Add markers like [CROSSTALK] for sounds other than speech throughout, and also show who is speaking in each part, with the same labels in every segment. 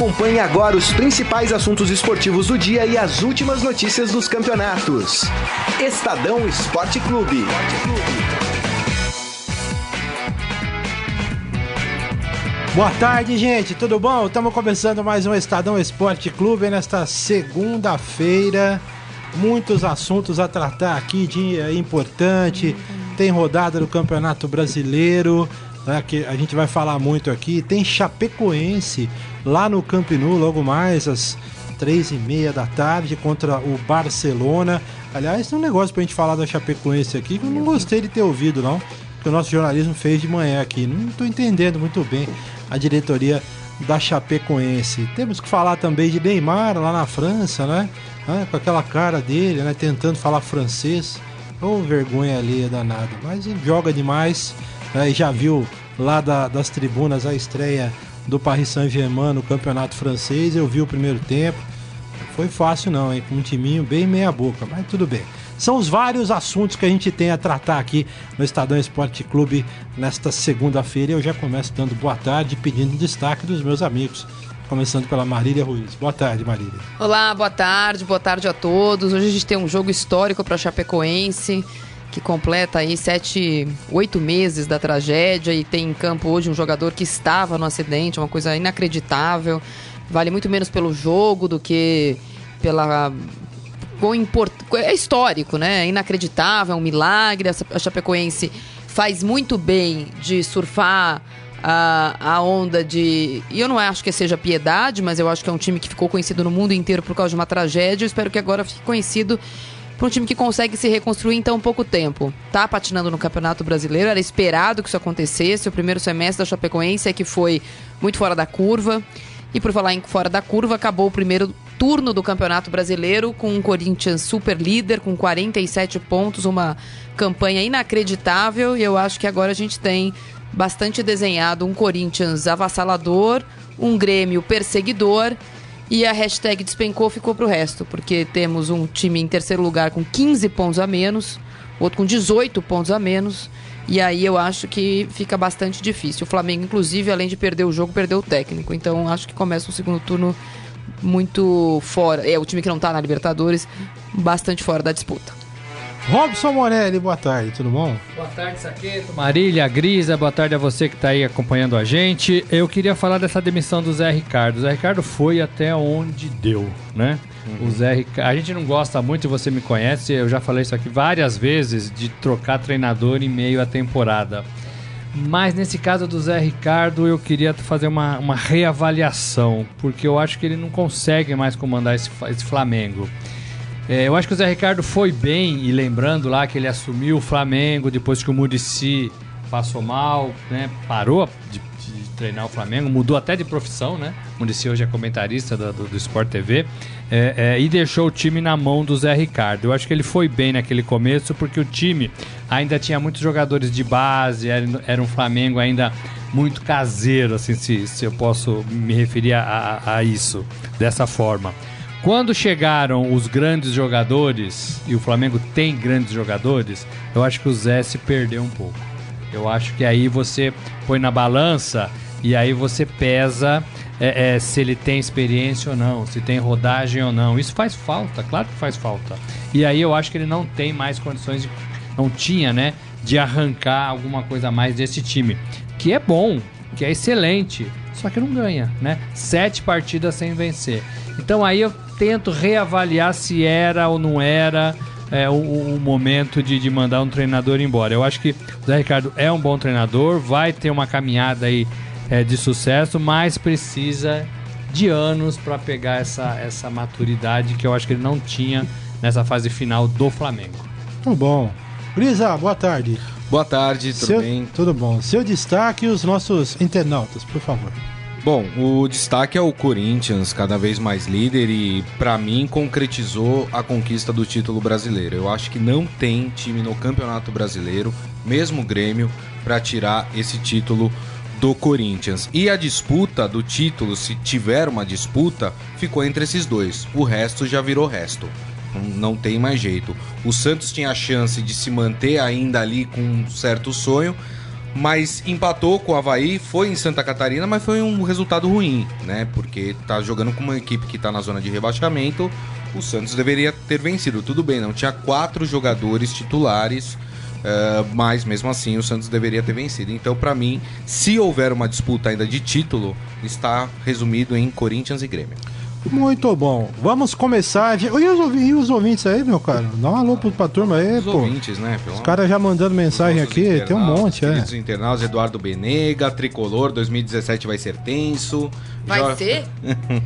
Speaker 1: Acompanhe agora os principais assuntos esportivos do dia e as últimas notícias dos campeonatos. Estadão Esporte Clube.
Speaker 2: Boa tarde, gente. Tudo bom? Estamos começando mais um Estadão Esporte Clube nesta segunda-feira. Muitos assuntos a tratar aqui, dia importante. Tem rodada do Campeonato Brasileiro, né, que a gente vai falar muito aqui. Tem Chapecoense lá no Camp Nou, logo mais às três e meia da tarde contra o Barcelona. Aliás, tem um negócio pra gente falar da Chapecoense aqui que eu não gostei de ter ouvido, não. Que o nosso jornalismo fez de manhã aqui. Não estou entendendo muito bem a diretoria da Chapecoense. Temos que falar também de Neymar lá na França, né? Ah, com aquela cara dele, né? Tentando falar francês. Ou oh, vergonha ali danada. Mas ele joga demais. Né? E já viu lá da, das tribunas a estreia do Paris Saint-Germain no campeonato francês. Eu vi o primeiro tempo. Foi fácil não, hein? Com um timinho bem meia boca, mas tudo bem. São os vários assuntos que a gente tem a tratar aqui no Estadão Esporte Clube nesta segunda-feira. Eu já começo dando boa tarde, pedindo destaque dos meus amigos. Começando pela Marília Ruiz. Boa tarde, Marília.
Speaker 3: Olá, boa tarde, boa tarde a todos. Hoje a gente tem um jogo histórico para Chapecoense que completa aí sete, oito meses da tragédia e tem em campo hoje um jogador que estava no acidente, uma coisa inacreditável. Vale muito menos pelo jogo do que pela é histórico, né? É inacreditável, é um milagre. A Chapecoense faz muito bem de surfar a, a onda de. E eu não acho que seja piedade, mas eu acho que é um time que ficou conhecido no mundo inteiro por causa de uma tragédia. Eu espero que agora fique conhecido para um time que consegue se reconstruir em tão pouco tempo. Tá patinando no Campeonato Brasileiro, era esperado que isso acontecesse. O primeiro semestre da Chapecoense é que foi muito fora da curva. E por falar em fora da curva, acabou o primeiro turno do Campeonato Brasileiro com um Corinthians super líder, com 47 pontos, uma campanha inacreditável. E eu acho que agora a gente tem bastante desenhado um Corinthians avassalador, um Grêmio perseguidor e a hashtag despencou ficou pro resto, porque temos um time em terceiro lugar com 15 pontos a menos, outro com 18 pontos a menos. E aí eu acho que fica bastante difícil. O Flamengo, inclusive, além de perder o jogo, perdeu o técnico. Então acho que começa o segundo turno muito fora. É o time que não tá na Libertadores, bastante fora da disputa.
Speaker 2: Robson Morelli, boa tarde, tudo bom?
Speaker 4: Boa tarde, Saqueto, Marília, Grisa, boa tarde a você que está aí acompanhando a gente. Eu queria falar dessa demissão do Zé Ricardo. O Zé Ricardo foi até onde deu, né? Uhum. O Zé Ricardo, a gente não gosta muito, você me conhece, eu já falei isso aqui várias vezes, de trocar treinador em meio à temporada. Mas nesse caso do Zé Ricardo, eu queria fazer uma, uma reavaliação, porque eu acho que ele não consegue mais comandar esse, esse Flamengo. É, eu acho que o Zé Ricardo foi bem, e lembrando lá que ele assumiu o Flamengo depois que o Murici passou mal, né? Parou de, de, treinar o Flamengo, mudou até de profissão, né? O Murici hoje é comentarista do, do, do Sport TV. É, é, e deixou o time na mão do Zé Ricardo. Eu acho que ele foi bem naquele começo, porque o time ainda tinha muitos jogadores de base, era, era um Flamengo ainda muito caseiro, assim, se, se eu posso me referir a, a, a isso, dessa forma. Quando chegaram os grandes jogadores, e o Flamengo tem grandes jogadores, eu acho que o Zé se perdeu um pouco. Eu acho que aí você põe na balança e aí você pesa é, é, se ele tem experiência ou não, se tem rodagem ou não. Isso faz falta, claro que faz falta. E aí eu acho que ele não tem mais condições, de, não tinha, né, de arrancar alguma coisa a mais desse time. Que é bom, que é excelente, só que não ganha, né? Sete partidas sem vencer. Então aí eu tento reavaliar se era ou não era é, o, o, momento de, de mandar um treinador embora. Eu acho que o Zé Ricardo é um bom treinador, vai ter uma caminhada aí é, de sucesso, mas precisa de anos para pegar essa, essa maturidade que eu acho que ele não tinha nessa fase final do Flamengo.
Speaker 2: Tudo bom. Grisa, boa tarde.
Speaker 5: Boa tarde, tudo
Speaker 2: Seu,
Speaker 5: bem?
Speaker 2: Tudo bom. Seu destaque e os nossos internautas, por favor.
Speaker 5: Bom, o destaque é o Corinthians, cada vez mais líder e, para mim, concretizou a conquista do título brasileiro. Eu acho que não tem time no Campeonato Brasileiro, mesmo Grêmio, para tirar esse título do Corinthians. E a disputa do título, se tiver uma disputa, ficou entre esses dois. O resto já virou resto. Não tem mais jeito. O Santos tinha a chance de se manter ainda ali com um certo sonho, mas empatou com o Havaí, foi em Santa Catarina, mas foi um resultado ruim, né? Porque tá jogando com uma equipe que tá na zona de rebaixamento, o Santos deveria ter vencido. Tudo bem, não tinha quatro jogadores titulares, uh, mas mesmo assim o Santos deveria ter vencido. Então, para mim, se houver uma disputa ainda de título, está resumido em Corinthians e Grêmio.
Speaker 2: Muito bom. Vamos começar. E os, e os ouvintes aí, meu cara? Dá um alô pra turma aí,
Speaker 5: os
Speaker 2: pô.
Speaker 5: ouvintes, né?
Speaker 2: Pelo os caras já mandando mensagem aqui, tem um monte, é.
Speaker 5: Os internaus, Eduardo Benega, Tricolor, 2017 vai ser tenso.
Speaker 3: Vai Jorge... ser? [LAUGHS]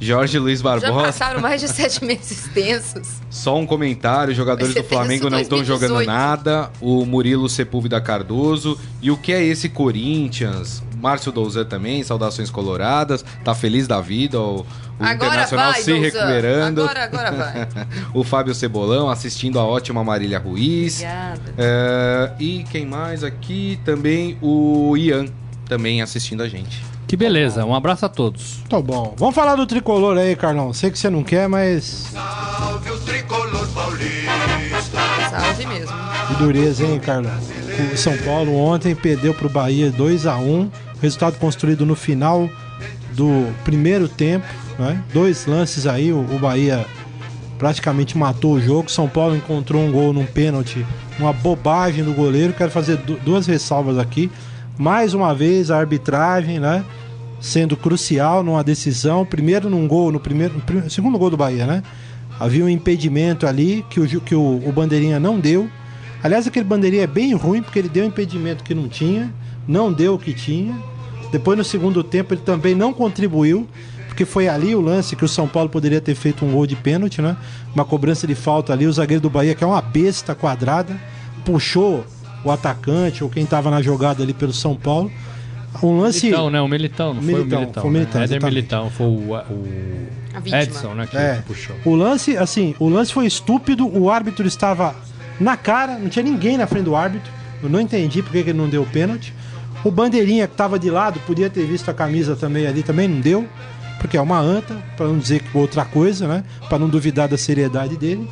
Speaker 5: Jorge Luiz Barbosa. Já
Speaker 3: passaram mais de sete meses tensos.
Speaker 5: Só um comentário: jogadores do Flamengo não estão jogando nada. O Murilo Sepúlveda Cardoso. E o que é esse Corinthians? Márcio Douzan também, saudações coloradas. Tá feliz da vida. O, o Internacional
Speaker 3: vai,
Speaker 5: se
Speaker 3: Douzan.
Speaker 5: recuperando.
Speaker 3: Agora, agora vai. [LAUGHS]
Speaker 5: o Fábio Cebolão assistindo a ótima Marília Ruiz.
Speaker 3: Obrigada.
Speaker 5: É, e quem mais aqui? Também o Ian, também assistindo a gente.
Speaker 4: Que beleza, um abraço a todos.
Speaker 2: Tá bom. Vamos falar do tricolor aí, Carlão. Sei que você não quer, mas.
Speaker 3: Salve o tricolor paulista. Salve mesmo.
Speaker 2: Que dureza, hein, Carlão? O São Paulo ontem perdeu pro Bahia 2 a 1 Resultado construído no final do primeiro tempo. Né? Dois lances aí, o, Bahia praticamente matou o jogo. São Paulo encontrou um gol num pênalti, uma bobagem do goleiro. Quero fazer duas ressalvas aqui. Mais uma vez a arbitragem, né? Sendo crucial numa decisão. Primeiro num gol, no primeiro, segundo gol do Bahia, né? Havia um impedimento ali que o, que o, o Bandeirinha não deu. Aliás, aquele Bandeirinha é bem ruim porque ele deu um impedimento que não tinha, não deu o que tinha. Depois no segundo tempo ele também não contribuiu, porque foi ali o lance que o São Paulo poderia ter feito um gol de pênalti, né? Uma cobrança de falta ali, o zagueiro do Bahia, que é uma besta quadrada, puxou o atacante ou quem estava na jogada ali pelo São Paulo. Um lance.
Speaker 4: Militão, né? O Militão, não
Speaker 2: Militão,
Speaker 4: foi o Militão.
Speaker 2: Foi o Militão
Speaker 4: né? Éder. Militão, foi o, o Edson, né? Que
Speaker 2: É.
Speaker 4: puxou.
Speaker 2: O lance, assim, o lance foi estúpido, o árbitro estava na cara, não tinha ninguém na frente do árbitro. Eu não entendi porque que ele não deu o pênalti. O bandeirinha que estava de lado podia ter visto a camisa também ali, também não deu, porque é uma anta, para não dizer outra coisa, né? Para não duvidar da seriedade dele.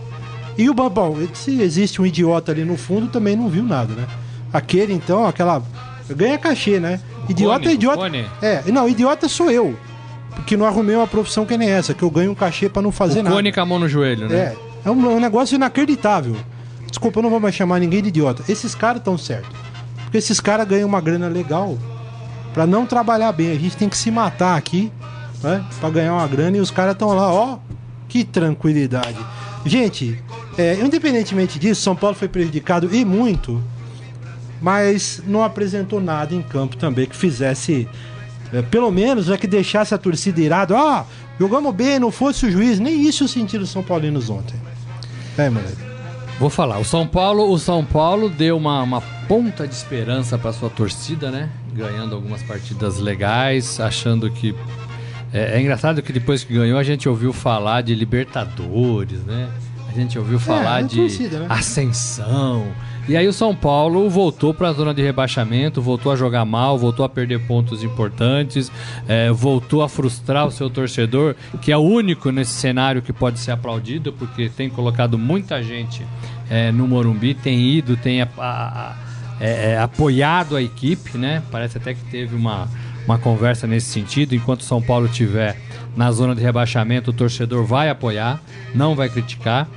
Speaker 2: E o Bambão, se existe um idiota ali no fundo, também não viu nada, né? Aquele então, aquela ganha cachê, né? Idiota
Speaker 4: Cone,
Speaker 2: é idiota.
Speaker 4: Cone.
Speaker 2: É, não, idiota sou eu. Porque não arrumei uma profissão que nem essa, que eu ganho um cachê para não fazer
Speaker 4: O
Speaker 2: nada.
Speaker 4: Cone com a mão no joelho, né?
Speaker 2: É, é um, é um negócio inacreditável. Desculpa, eu não vou mais chamar ninguém de idiota. Esses caras estão certos. Porque esses caras ganham uma grana legal pra não trabalhar bem. A gente tem que se matar aqui, né? Pra ganhar uma grana e os caras estão lá, ó. Que tranquilidade. Gente, é, independentemente disso, São Paulo foi prejudicado e muito, mas não apresentou nada em campo também que fizesse, é, pelo menos, é que deixasse a torcida irada. Ó, jogamos bem, não fosse o juiz. Nem isso sentiram os São Paulinos ontem. É, moleque.
Speaker 4: Vou falar. O São Paulo, o São Paulo deu uma, uma ponta de esperança para sua torcida, né? Ganhando algumas partidas legais, achando que é, é engraçado que depois que ganhou a gente ouviu falar de Libertadores, né? A gente ouviu falar
Speaker 2: é
Speaker 4: de
Speaker 2: torcida, né?
Speaker 4: ascensão. E aí o São Paulo voltou para a zona de rebaixamento, voltou a jogar mal, voltou a perder pontos importantes, é, voltou a frustrar o seu torcedor, que é o único nesse cenário que pode ser aplaudido, porque tem colocado muita gente é, no Morumbi, tem ido, tem a- a- a- é, é, apoiado a equipe, né? Parece até que teve uma, uma conversa nesse sentido. Enquanto o São Paulo estiver na zona de rebaixamento, o torcedor vai apoiar, não vai criticar.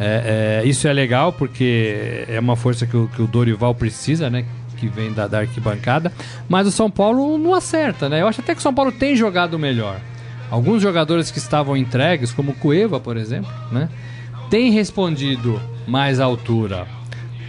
Speaker 4: É, é, isso é legal porque é uma força que o, que o Dorival precisa, né? Que vem da, da arquibancada. Mas o São Paulo não acerta, né? Eu acho até que o São Paulo tem jogado melhor. Alguns jogadores que estavam entregues, como o Cueva, por exemplo, né? Tem respondido mais à altura.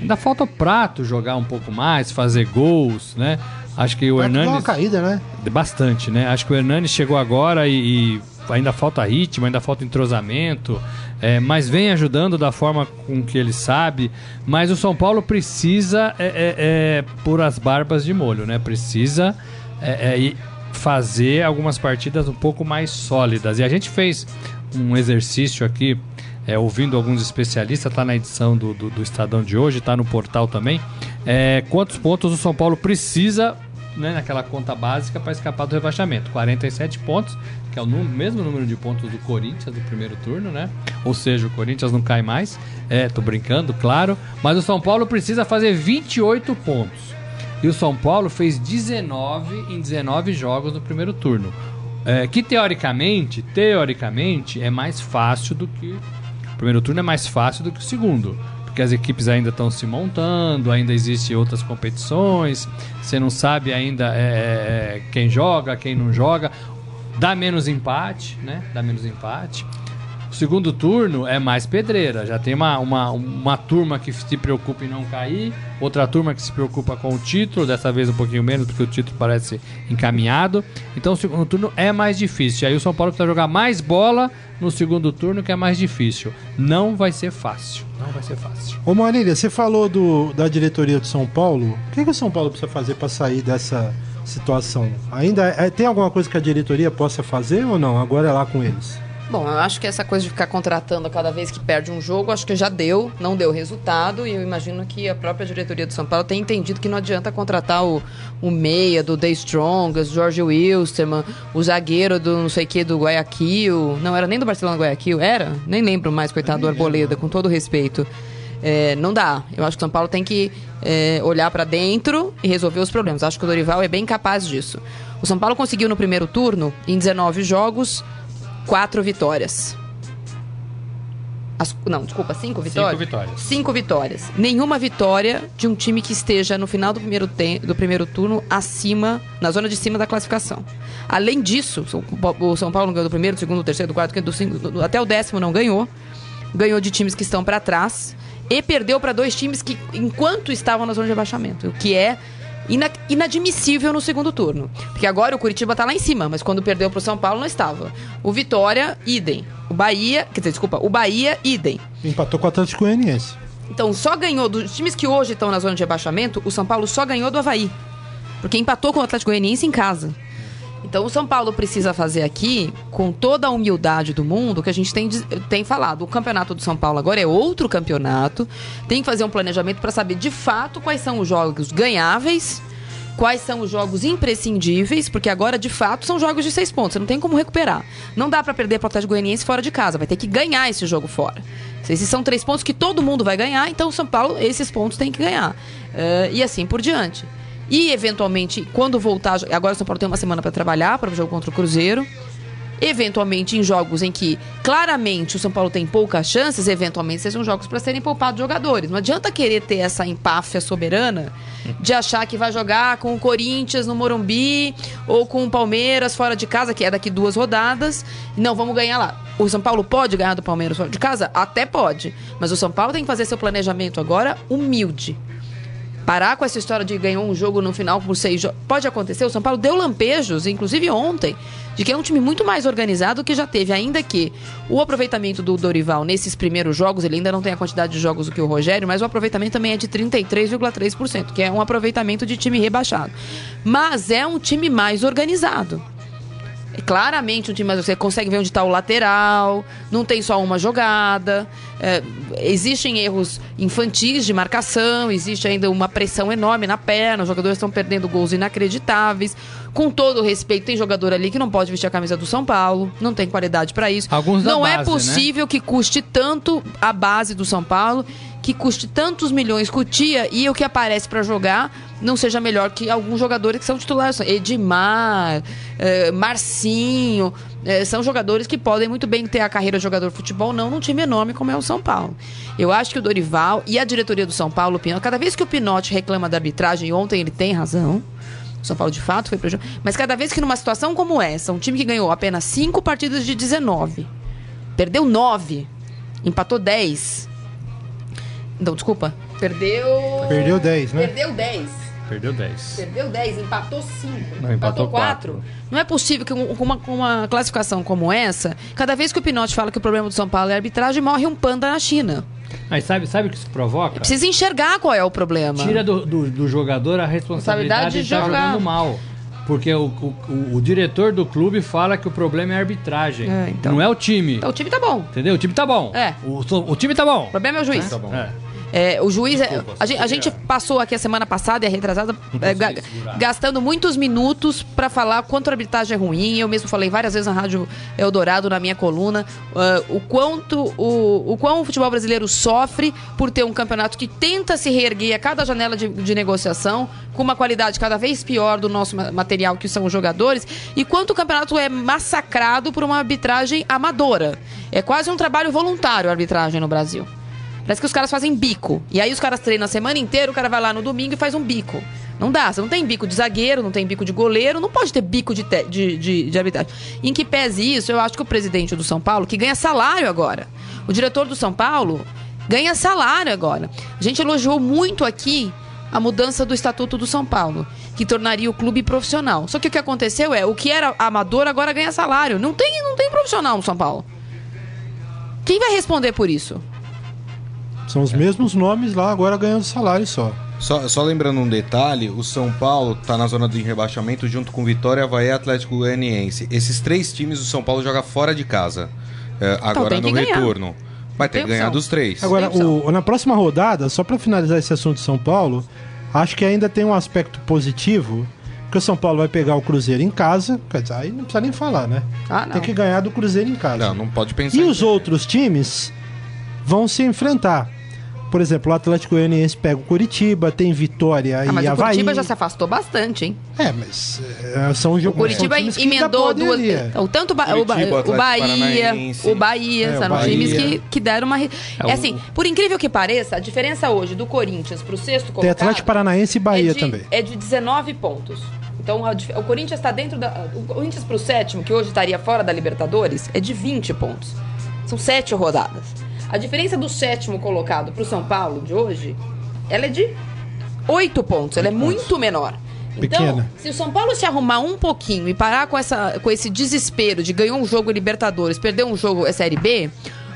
Speaker 4: Ainda falta o Prato jogar um pouco mais, fazer gols, né? Acho que o
Speaker 2: Vai dar uma
Speaker 4: Hernandes...
Speaker 2: caída, né?
Speaker 4: Bastante, né? Acho que o Hernani chegou agora e, e ainda falta ritmo, ainda falta entrosamento, é, mas vem ajudando da forma com que ele sabe. Mas o São Paulo precisa é, é, é, pôr as barbas de molho, né? Precisa é, fazer algumas partidas um pouco mais sólidas. E a gente fez um exercício aqui, ouvindo alguns especialistas, tá na edição do, do, do Estadão de hoje, tá no portal também. Quantos pontos o São Paulo precisa né, naquela conta básica para escapar do rebaixamento. 47 pontos, que é o nú- mesmo número de pontos do Corinthians do primeiro turno, né? Ou seja, o Corinthians não cai mais. É, tô brincando, claro. Mas o São Paulo precisa fazer 28 pontos. E o São Paulo fez 19 em 19 jogos no primeiro turno. É, que teoricamente, teoricamente, é mais fácil do que. O primeiro turno é mais fácil do que o segundo. Porque as equipes ainda estão se montando, ainda existem outras competições, você não sabe ainda é, é, quem joga, quem não joga. Dá menos empate, né? Dá menos empate. O segundo turno é mais pedreira. Já tem uma, uma, uma turma que se preocupa em não cair, outra turma que se preocupa com o título, dessa vez um pouquinho menos, porque o título parece encaminhado. Então o segundo turno é mais difícil. Aí o São Paulo precisa jogar mais bola no segundo turno, que é mais difícil. Não vai ser fácil. Não vai ser fácil.
Speaker 2: Ô Marília, você falou do, da diretoria do São Paulo. O que, que o São Paulo precisa fazer para sair dessa situação? Ainda é, tem alguma coisa que a diretoria possa fazer ou não? Agora é lá com eles.
Speaker 3: Bom, eu acho que essa coisa de ficar contratando a cada vez que perde um jogo, acho que já deu, não deu resultado, e eu imagino que a própria diretoria do São Paulo tem entendido que não adianta contratar o, o meia do The Strongest, George Wilstermann, o zagueiro do não sei que do Guayaquil, não era nem do Barcelona Guayaquil, era? Nem lembro mais, coitado do Arboleda, com todo respeito. É, não dá. Eu acho que o São Paulo tem que é, olhar para dentro e resolver os problemas. Acho que o Dorival é bem capaz disso. O São Paulo conseguiu no primeiro turno, em 19 jogos, quatro vitórias. As, não, desculpa, cinco vitórias?
Speaker 4: Cinco vitórias.
Speaker 3: Cinco vitórias. Nenhuma vitória de um time que esteja no final do primeiro, te, do primeiro turno acima, na zona de cima da classificação. Além disso, o São Paulo ganhou do primeiro, do segundo, do terceiro, do quarto, do cinco, do, até o décimo não ganhou. Ganhou de times que estão para trás e perdeu para dois times que, enquanto estavam na zona de abaixamento, o que é ina inadmissível no segundo turno. Porque agora o Curitiba está lá em cima, mas quando perdeu para o São Paulo não estava. O Vitória, idem. O Bahia, quer dizer, desculpa, o Bahia, idem.
Speaker 2: Empatou com o Atlético Goianiense.
Speaker 3: Então, só ganhou dos times que hoje estão na zona de abaixamento, o São Paulo só ganhou do Havaí. Porque empatou com o Atlético Goianiense em casa. Então o São Paulo precisa fazer aqui, com toda a humildade do mundo, que a gente tem, tem falado. O campeonato do São Paulo agora é outro campeonato. Tem que fazer um planejamento para saber de fato quais são os jogos ganháveis, quais são os jogos imprescindíveis, porque agora de fato são jogos de seis pontos. Você não tem como recuperar. Não dá para perder para o Atlético Goianiense fora de casa. Vai ter que ganhar esse jogo fora. Esses são três pontos que todo mundo vai ganhar, então o São Paulo, esses pontos tem que ganhar. Uh, e assim por diante. E, eventualmente, quando voltar. Agora o São Paulo tem uma semana para trabalhar para o jogo contra o Cruzeiro. Eventualmente, em jogos em que claramente o São Paulo tem poucas chances, eventualmente sejam jogos para serem poupados jogadores. Não adianta querer ter essa empáfia soberana de achar que vai jogar com o Corinthians no Morumbi ou com o Palmeiras fora de casa, que é daqui duas rodadas. Não, vamos ganhar lá. O São Paulo pode ganhar do Palmeiras fora de casa? Até pode. Mas o São Paulo tem que fazer seu planejamento agora humilde parar com essa história de ganhou um jogo no final por seis jogos. Pode acontecer, o São Paulo deu lampejos, inclusive ontem, de que é um time muito mais organizado que já teve, ainda que o aproveitamento do Dorival nesses primeiros jogos, ele ainda não tem a quantidade de jogos do que o Rogério, mas o aproveitamento também é de 33,3%, que é um aproveitamento de time rebaixado. Mas é um time mais organizado. É claramente um time mais. Você consegue ver onde está o lateral, não tem só uma jogada. É, existem erros infantis de marcação, existe ainda uma pressão enorme na perna, os jogadores estão perdendo gols inacreditáveis. Com todo o respeito, tem jogador ali que não pode vestir a camisa do São Paulo, não tem qualidade para isso.
Speaker 4: Alguns
Speaker 3: não
Speaker 4: base,
Speaker 3: é possível
Speaker 4: né?
Speaker 3: que custe tanto a base do São Paulo, que custe tantos milhões cutia e o que aparece para jogar não seja melhor que alguns jogadores que são titulares. Edmar, eh, Marcinho, eh, são jogadores que podem muito bem ter a carreira de jogador de futebol, não num time enorme como é o São Paulo. Eu acho que o Dorival e a diretoria do São Paulo, o Pinote, cada vez que o Pinote reclama da arbitragem, ontem ele tem razão, o São Paulo de fato foi prejudicado, mas cada vez que numa situação como essa, um time que ganhou apenas 5 partidas de 19, perdeu 9, empatou 10. Não, desculpa. Perdeu.
Speaker 2: Perdeu 10, né?
Speaker 3: Perdeu 10.
Speaker 4: Perdeu 10.
Speaker 3: Perdeu 10, empatou 5.
Speaker 4: Não, empatou 4.
Speaker 3: Não é possível que com uma, uma classificação como essa, cada vez que o Pinote fala que o problema do São Paulo é a arbitragem, morre um panda na China.
Speaker 4: Mas sabe, sabe o que isso provoca?
Speaker 3: Precisa enxergar qual é o problema.
Speaker 4: Tira do, do, do jogador a responsabilidade de estar jogando mal. Porque o, o, o, diretor do clube fala que o problema é a arbitragem. É, então. Não é o time.
Speaker 3: Então o time tá bom.
Speaker 4: Entendeu? O time tá bom.
Speaker 3: É.
Speaker 4: O, o time tá bom.
Speaker 3: O problema é o juiz.
Speaker 4: É. Tá bom. É.
Speaker 3: É, o juiz. é- a, gente, a gente passou aqui a semana passada e a retrasada é, ga- gastando muitos minutos pra falar quanto a arbitragem é ruim. Eu mesmo falei várias vezes na Rádio Eldorado, na minha coluna, ah, o quanto o, o quão o futebol brasileiro sofre por ter um campeonato que tenta se reerguer a cada janela de, de negociação, com uma qualidade cada vez pior do nosso ma- material, que são os jogadores, e quanto o campeonato é massacrado por uma arbitragem amadora. É quase um trabalho voluntário a arbitragem no Brasil. Parece que os caras fazem bico. E aí os caras treinam a semana inteira, o cara vai lá no domingo e faz um bico. Não dá, você não tem bico de zagueiro, não tem bico de goleiro, não pode ter bico de, te- de, de, de arbitragem. Em que pese isso, eu acho que o presidente do São Paulo, que ganha salário agora, o diretor do São Paulo ganha salário agora. A gente elogiou muito aqui a mudança do Estatuto do São Paulo, que tornaria o clube profissional. Só que o que aconteceu é, o que era amador agora ganha salário. Não tem, não tem profissional no São Paulo. Quem vai responder por isso?
Speaker 2: São os mesmos nomes lá, agora ganhando salário só.
Speaker 5: Só, só lembrando um detalhe, o São Paulo tá na zona de rebaixamento junto com Vitória, Havaí e Atlético Goianiense. Esses três times o São Paulo joga fora de casa. É, agora
Speaker 3: tem
Speaker 5: no
Speaker 3: ganhar.
Speaker 5: retorno. Vai ter
Speaker 3: Tem
Speaker 5: que ganhar
Speaker 3: opção.
Speaker 5: dos três.
Speaker 2: Agora, o- na próxima rodada, só pra finalizar esse assunto de São Paulo, acho que ainda tem um aspecto positivo, que o São Paulo vai pegar o Cruzeiro em casa, quer dizer, aí não precisa nem falar, né?
Speaker 3: Ah, não.
Speaker 2: Tem que ganhar do Cruzeiro em casa.
Speaker 5: Não, não pode pensar.
Speaker 2: E os outros times vão se enfrentar. Por exemplo, o Atlético Goianiense pega o Curitiba, tem Vitória
Speaker 3: Ah,
Speaker 2: e
Speaker 3: mas o
Speaker 2: Havaí.
Speaker 3: Curitiba já se afastou bastante, hein?
Speaker 2: É, mas é, são jogos.
Speaker 3: O Curitiba emendou duas. Então, tanto o, ba o, ba
Speaker 5: Curitiba,
Speaker 3: o
Speaker 5: Atlético
Speaker 3: Bahia, o Bahia,
Speaker 2: É, o
Speaker 3: são
Speaker 2: Bahia.
Speaker 3: times que, que deram uma. re-
Speaker 4: É,
Speaker 3: É,
Speaker 4: o-
Speaker 3: assim, por incrível que pareça, a diferença hoje do Corinthians pro sexto
Speaker 2: Tem
Speaker 3: colocado.
Speaker 2: Atlético Paranaense e Bahia
Speaker 3: é de,
Speaker 2: também.
Speaker 3: É de 19 pontos. Então o Corinthians está dentro da. O Corinthians pro sétimo, que hoje estaria fora da Libertadores, é de 20 pontos. São sete rodadas. A diferença do sétimo colocado pro São Paulo de hoje, ela é de 8 pontos. Ela é muito menor. Então,
Speaker 2: Pequena.
Speaker 3: se o São Paulo se arrumar um pouquinho e parar com, essa, com esse desespero de ganhar um jogo Libertadores, perder um jogo é Série B,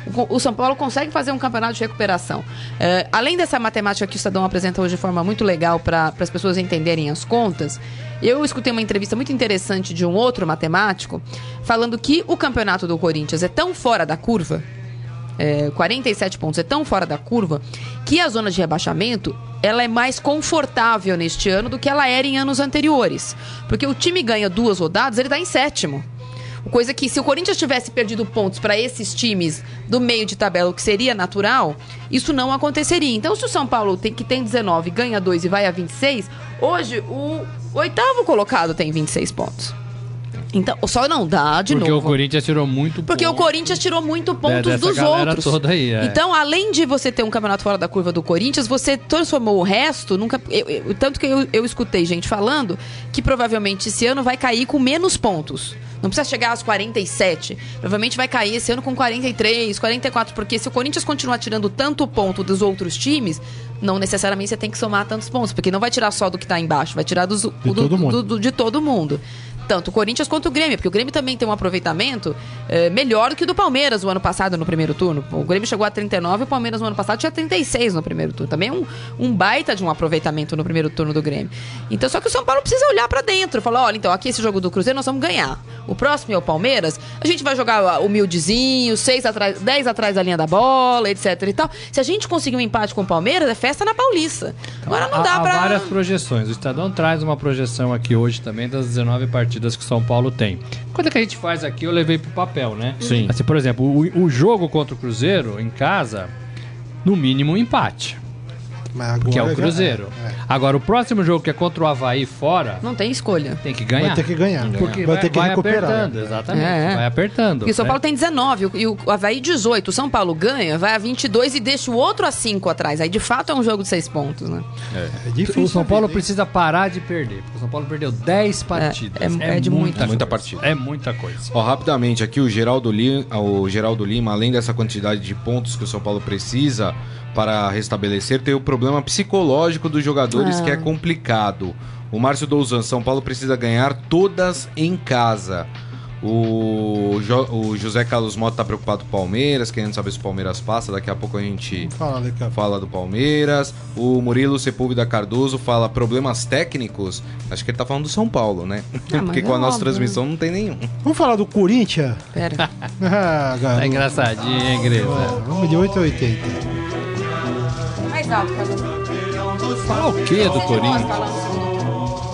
Speaker 3: o, o São Paulo consegue fazer um campeonato de recuperação. É, além dessa matemática que o Estadão apresenta hoje de forma muito legal para as pessoas entenderem as contas, eu escutei uma entrevista muito interessante de um outro matemático falando que o campeonato do Corinthians é tão fora da curva é, 47 pontos é tão fora da curva que a zona de rebaixamento ela é mais confortável neste ano do que ela era em anos anteriores. Porque o time ganha duas rodadas, ele está em sétimo. Coisa que se o Corinthians tivesse perdido pontos para esses times do meio de tabela, o que seria natural, isso não aconteceria. Então, se o São Paulo tem, que tem 19 ganha 2 e vai a 26, hoje o oitavo colocado tem 26 pontos. Então, só não dá de
Speaker 4: Porque
Speaker 3: novo.
Speaker 4: o Corinthians tirou muito
Speaker 3: Porque o
Speaker 4: ponto.
Speaker 3: Corinthians tirou muito pontos
Speaker 4: dessa
Speaker 3: dos outros.
Speaker 4: toda aí, é.
Speaker 3: Então, além de você ter um campeonato fora da curva do Corinthians, você transformou o resto nunca. eu- eu- tanto que eu, eu escutei gente falando que provavelmente esse ano vai cair com menos pontos. Não precisa chegar aos 47. Provavelmente vai cair esse ano com 43, 44. Porque se o Corinthians continuar tirando tanto ponto dos outros times, não necessariamente você tem que somar tantos pontos. Porque não vai tirar só do que tá embaixo, vai tirar dos, do-
Speaker 2: todo
Speaker 3: do- do- de todo mundo. Tanto o Corinthians quanto o Grêmio, porque o Grêmio também tem um aproveitamento eh, melhor do que o do Palmeiras o ano passado no primeiro turno. O Grêmio chegou a 39 e o Palmeiras no ano passado tinha 36 no primeiro turno. Também é um, um baita de um aproveitamento no primeiro turno do Grêmio. Então, só que o São Paulo precisa olhar pra dentro. Falar, olha, então, aqui esse jogo do Cruzeiro nós vamos ganhar. O próximo é o Palmeiras, a gente vai jogar humildezinho, 6 atrás, 10 atrás da linha da bola, etc e tal. Se a gente conseguir um empate com o Palmeiras, é festa na Paulista. Agora não dá
Speaker 4: há
Speaker 3: pra...
Speaker 4: várias projeções. O Estadão traz uma projeção aqui hoje também das 19 partidas que o São Paulo tem. Coisa que a gente faz aqui, eu levei pro papel, né?
Speaker 5: Sim.
Speaker 4: Assim, por exemplo, o, o jogo contra o Cruzeiro, em casa, no mínimo um empate,
Speaker 2: Mas agora
Speaker 4: que é o
Speaker 2: já-
Speaker 4: Cruzeiro.
Speaker 2: é,
Speaker 4: Agora, o próximo jogo, que é contra o Havaí fora,
Speaker 3: Não tem escolha.
Speaker 4: tem que
Speaker 2: é.
Speaker 4: ganhar.
Speaker 2: Vai ter que ganhar.
Speaker 4: Porque
Speaker 2: vai
Speaker 4: vai,
Speaker 2: ter que
Speaker 4: vai
Speaker 2: recuperar.
Speaker 4: apertando, exatamente.
Speaker 3: É, é.
Speaker 4: Vai apertando.
Speaker 3: Porque o São
Speaker 4: né?
Speaker 3: Paulo tem 19 e o Havaí 18. O São Paulo ganha, vai a 22 e deixa o outro a 5 atrás. Aí de fato é um jogo de 6 pontos, né?
Speaker 2: É difícil.
Speaker 4: O São Paulo precisa parar de perder. Porque o São Paulo perdeu 10 partidas.
Speaker 3: é- é de muita
Speaker 5: muita
Speaker 4: coisa.
Speaker 5: partida.
Speaker 4: É muita coisa.
Speaker 5: Ó, rapidamente, aqui o Geraldo, Lima, o Geraldo Lima, além dessa quantidade de pontos que o São Paulo precisa para restabelecer, tem o problema psicológico dos jogadores
Speaker 3: Ah.
Speaker 5: que é complicado. O Márcio Douzan, São Paulo precisa ganhar todas em casa. O, Jo- o José Carlos Mota tá preocupado com o Palmeiras, querendo saber se o Palmeiras passa. Daqui a pouco a gente
Speaker 2: Fala,
Speaker 5: fala do Palmeiras. O Murilo Sepúlveda Cardoso fala problemas técnicos. Acho que ele tá falando do São Paulo, né? [LAUGHS]
Speaker 3: mas
Speaker 5: Porque
Speaker 3: é
Speaker 5: com a nossa
Speaker 3: óbvio.
Speaker 5: transmissão não tem nenhum.
Speaker 2: Vamos falar do Corinthians?
Speaker 3: Pera. [LAUGHS]
Speaker 2: Ah, garoto.
Speaker 4: É engraçadinho, hein, Grisa?
Speaker 2: Vamos de 8 a 80.
Speaker 3: Mais alto.
Speaker 4: Fala o quê do Corinthians?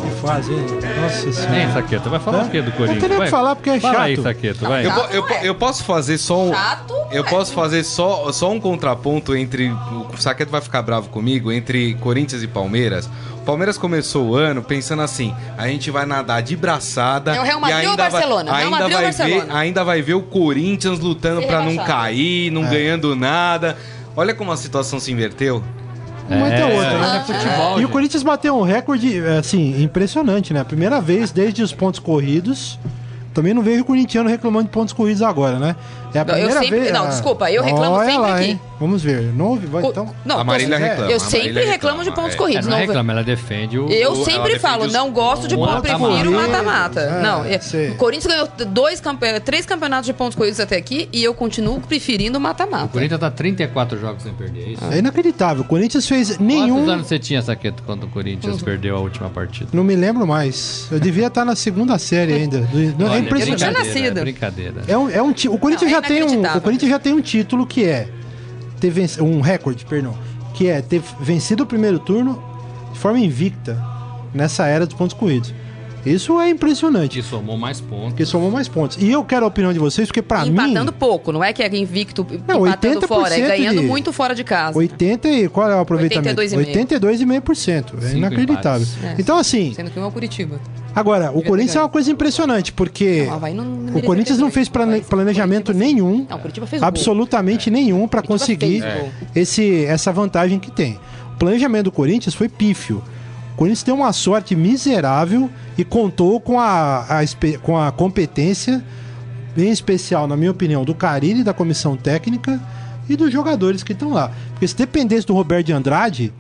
Speaker 2: Que fase, hein? Nossa senhora.
Speaker 4: Hein, Saqueto? Vai falar
Speaker 2: Hã?
Speaker 4: o quê do
Speaker 2: Não
Speaker 4: Corinthians?
Speaker 2: tem nem o
Speaker 4: Vai.
Speaker 2: que falar porque é
Speaker 4: Fala aí,
Speaker 2: chato.
Speaker 4: Saqueto, vai.
Speaker 5: Eu, eu, po- eu posso fazer só um.
Speaker 3: Chato,
Speaker 5: Eu
Speaker 3: é.
Speaker 5: posso fazer só, só um contraponto entre. O Saqueto vai ficar bravo comigo, entre Corinthians e Palmeiras. O Palmeiras começou o ano pensando assim: a gente vai nadar de braçada.
Speaker 3: É o Real
Speaker 5: e
Speaker 3: Madrid ou
Speaker 5: ainda
Speaker 3: Barcelona?
Speaker 5: Vai,
Speaker 3: Real
Speaker 5: ainda,
Speaker 3: Madrid ou
Speaker 5: vai ver,
Speaker 3: Barcelona?
Speaker 5: ainda vai ver o Corinthians lutando pra não cair, não ganhando nada. Olha como a situação se inverteu.
Speaker 2: Uma é outra, né?
Speaker 4: é futebol,
Speaker 2: E o. Corinthians bateu um recorde, assim, impressionante, né? Primeira vez desde os pontos corridos. Também não vejo o corintiano reclamando de pontos corridos agora, né? É a
Speaker 3: Não, eu
Speaker 2: primeira
Speaker 3: sempre-
Speaker 2: vez.
Speaker 3: não,
Speaker 2: ah,
Speaker 3: desculpa, eu reclamo
Speaker 2: olha
Speaker 3: sempre
Speaker 2: lá,
Speaker 3: aqui.
Speaker 2: hein? Vamos ver. Não? Vai,
Speaker 3: Co-
Speaker 2: então.
Speaker 3: Não,
Speaker 5: A Marília reclama,
Speaker 3: Eu
Speaker 5: a
Speaker 3: sempre
Speaker 5: Marília
Speaker 3: reclamo de
Speaker 5: reclama,
Speaker 3: pontos
Speaker 5: é.
Speaker 3: corridos.
Speaker 4: É, não
Speaker 3: não-
Speaker 4: reclama, ela defende o.
Speaker 3: Eu
Speaker 5: O-
Speaker 3: sempre
Speaker 5: ela
Speaker 3: falo,
Speaker 5: os-
Speaker 3: não gosto de
Speaker 4: o
Speaker 3: ponto,
Speaker 4: mata-mata.
Speaker 3: prefiro mata-mata.
Speaker 2: é,
Speaker 3: não, é-
Speaker 2: sei.
Speaker 3: o Corinthians ganhou dois, campe- três campeonatos de pontos corridos até aqui e eu continuo preferindo o
Speaker 4: O
Speaker 3: mata-mata.
Speaker 4: Corinthians tá 34 jogos sem perder, é isso?
Speaker 2: É inacreditável. O Corinthians fez nenhum.
Speaker 4: Quantos anos você tinha, Saqueto, quando o Corinthians perdeu a última partida?
Speaker 2: Não me lembro mais. Eu devia estar na segunda série ainda. Do- não, é
Speaker 4: Olha,
Speaker 2: impressionante.
Speaker 3: tinha
Speaker 4: brincadeira,
Speaker 3: nascido.
Speaker 4: É brincadeira.
Speaker 2: É um, é um o Corinthians
Speaker 3: é
Speaker 2: já tem um, o Corinthians já tem um título que é ter venc- um recorde, perdão, que é ter vencido o primeiro turno de forma invicta nessa era dos pontos corridos. Isso é impressionante.
Speaker 4: Que somou mais pontos.
Speaker 2: Porque somou mais pontos. E eu quero a opinião de vocês, porque pra mim
Speaker 3: Empatando pouco, não é que é invicto
Speaker 2: Não,
Speaker 3: empatando
Speaker 2: 80%
Speaker 3: fora, é ganhando
Speaker 2: de-
Speaker 3: muito fora de casa.
Speaker 2: 80 e qual é o aproveitamento?
Speaker 3: 82,5%.
Speaker 2: 82,5%. É
Speaker 4: Cinco
Speaker 2: inacreditável.
Speaker 3: É.
Speaker 2: Então assim,
Speaker 3: Sendo que um é o Curitiba.
Speaker 2: Agora, o Corinthians é uma coisa impressionante, porque
Speaker 3: Não, o
Speaker 2: Corinthians não fez plane- planejamento
Speaker 3: sim.
Speaker 2: nenhum,
Speaker 3: Não, gol.
Speaker 2: absolutamente nenhum para conseguir esse, essa vantagem que tem. O planejamento do Corinthians foi pífio. O Corinthians deu uma sorte miserável e contou com a, a com a competência, em especial, na minha opinião, do Carilli, da comissão técnica e dos jogadores que estão lá. Porque se dependesse do Roberto de Andrade,